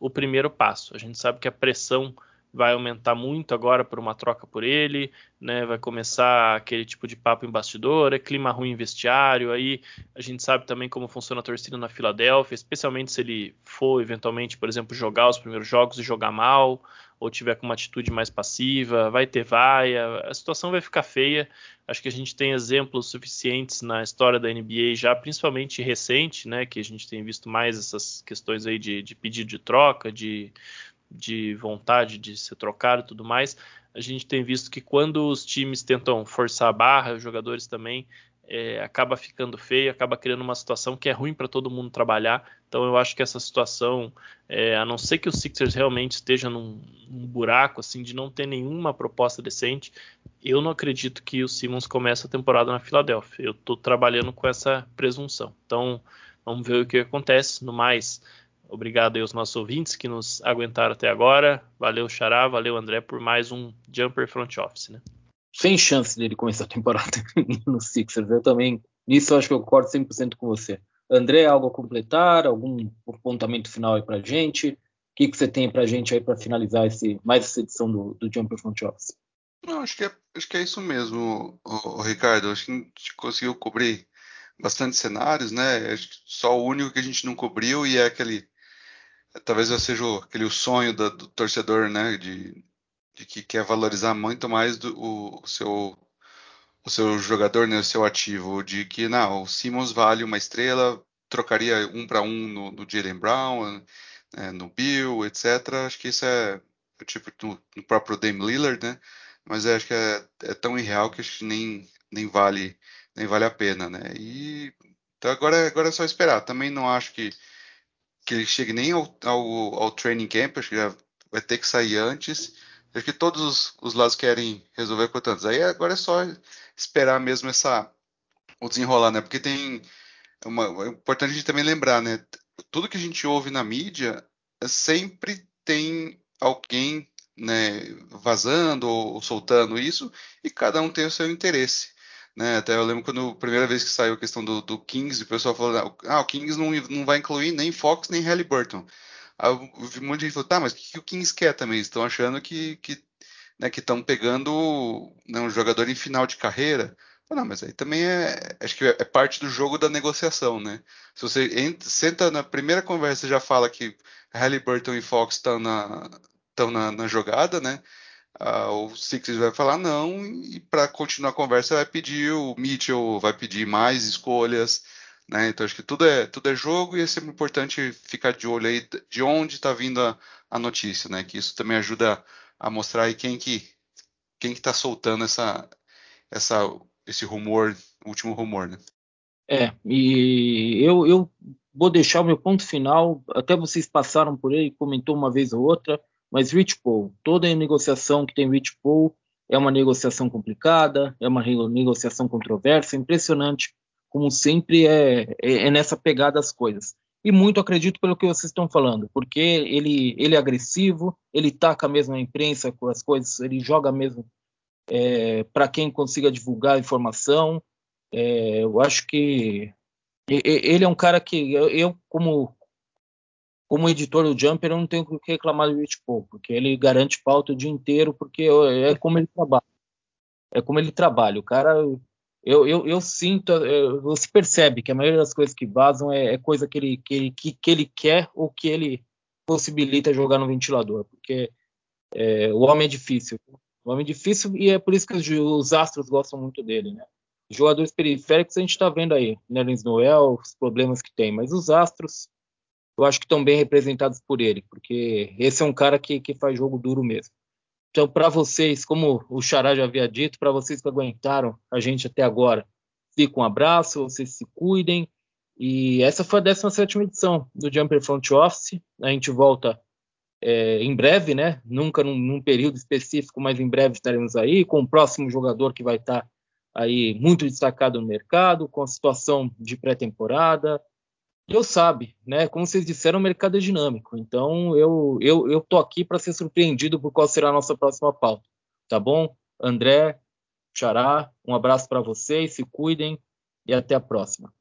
o primeiro passo. A gente sabe que a pressão vai aumentar muito agora por uma troca por ele, né? Vai começar aquele tipo de papo em bastidor, é clima ruim em vestiário, aí a gente sabe também como funciona a torcida na Filadélfia, especialmente se ele for eventualmente, por exemplo, jogar os primeiros jogos e jogar mal, ou tiver com uma atitude mais passiva, vai ter vaia, a situação vai ficar feia. Acho que a gente tem exemplos suficientes na história da NBA já, principalmente recente, né, que a gente tem visto mais essas questões aí de, de pedido de troca, de de vontade de ser trocado e tudo mais, a gente tem visto que quando os times tentam forçar a barra, os jogadores também, é, acaba ficando feio, acaba criando uma situação que é ruim para todo mundo trabalhar. Então eu acho que essa situação, é, a não ser que o Sixers realmente esteja num, num, buraco assim de não ter nenhuma proposta decente, eu não acredito que o Simmons comece a temporada na Filadélfia. Eu estou trabalhando com essa presunção. Então vamos ver o que acontece. No mais, Obrigado aí aos nossos ouvintes que nos aguentaram até agora. Valeu, Xará, valeu, André, por mais um Jumper Front Office, né? Sem chance dele começar a temporada [LAUGHS] no Sixers. Eu também, nisso eu acho que eu concordo 100% com você. André, algo a completar? Algum apontamento final aí pra gente? O que, que você tem pra gente aí para finalizar esse, mais essa edição do, do Jumper Front Office? Não, acho que é, acho que é isso mesmo, o, o Ricardo. Acho que a gente conseguiu cobrir bastante cenários, né? Acho que só o único que a gente não cobriu e é aquele talvez eu seja aquele sonho do, do torcedor, né, de, de, que quer valorizar muito mais do, o, o, seu o seu jogador, né, o seu ativo, de que não, o Simmons vale uma estrela, trocaria um para um no, no Jalen Brown, né, no Bill, etc. Acho que isso é tipo no, no próprio Dame Lillard, né? Mas acho que é, é, tão irreal que acho que nem, nem vale nem vale a pena, né? E então agora agora é só esperar. Também não acho que que ele chegue nem ao, ao, ao, training camp, acho que já vai ter que sair antes. Acho que todos os, os lados querem resolver quanto. Aí agora é só esperar mesmo essa o desenrolar, né? Porque tem uma, é importante a gente também lembrar, né? Tudo que a gente ouve na mídia sempre tem alguém né, vazando ou soltando isso e cada um tem o seu interesse. Né? Até eu lembro quando a primeira vez que saiu a questão do, do Kings, o pessoal falou, ah, o Kings não, não vai incluir nem Fox nem Halliburton. Aí eu vi um monte de gente falou, tá, mas o que, que o Kings quer também? Estão achando que que né, estão pegando né, um jogador em final de carreira. Não, mas aí também é, acho que é parte do jogo da negociação, né? Se você entra, senta na primeira conversa e já fala que Halliburton e Fox estão na, na, na jogada, né? Uh, o Sixers vai falar não, e para continuar a conversa vai pedir, o Mitchell vai pedir mais escolhas, né? Então acho que tudo é, tudo é jogo e é sempre importante ficar de olho aí de onde está vindo a, a, notícia, né? Que isso também ajuda a mostrar aí quem que quem que está soltando essa, essa, esse rumor, último rumor, né? É, e eu, eu vou deixar o meu ponto final, até vocês passaram por ele, comentou uma vez ou outra, Mas Rich Paul, toda negociação que tem Rich Paul é uma negociação complicada, é uma negociação controversa, impressionante como sempre é, é, é nessa pegada as coisas. E muito acredito pelo que vocês estão falando, porque ele, ele é agressivo, ele taca mesmo a imprensa com as coisas, ele joga mesmo é, para quem consiga divulgar a informação. É, eu acho que ele é um cara que eu, como como editor do Jumper, eu não tenho o que reclamar do Rich Paul, porque ele garante pauta o dia inteiro, porque é como ele trabalha. É como ele trabalha. O cara, eu, eu, eu sinto, eu, você percebe que a maioria das coisas que vazam é, é coisa que ele, que, ele, que, que, ele quer ou que ele possibilita jogar no ventilador, porque é, o homem é difícil. O homem é difícil e é por isso que os, os astros gostam muito dele, né? Jogadores periféricos a gente está vendo aí, Nerlens Noel, os problemas que tem, mas os astros eu acho que estão bem representados por ele, porque esse é um cara que, que faz jogo duro mesmo. Então, para vocês, como o Xará já havia dito, para vocês que aguentaram a gente até agora, fica um abraço, vocês se cuidem. E essa foi a 17 edição do Jumper Front Office. A gente volta é, em breve, né? Nunca num, num, período específico, mas em breve estaremos aí com o próximo jogador que vai estar aí muito destacado no mercado, com a situação de pré-temporada, Deus sabe, né? Como vocês disseram, o mercado é dinâmico. Então, eu eu, eu tô aqui para ser surpreendido por qual será a nossa próxima pauta. Tá bom? André, Xará, um abraço para vocês, se cuidem e até a próxima.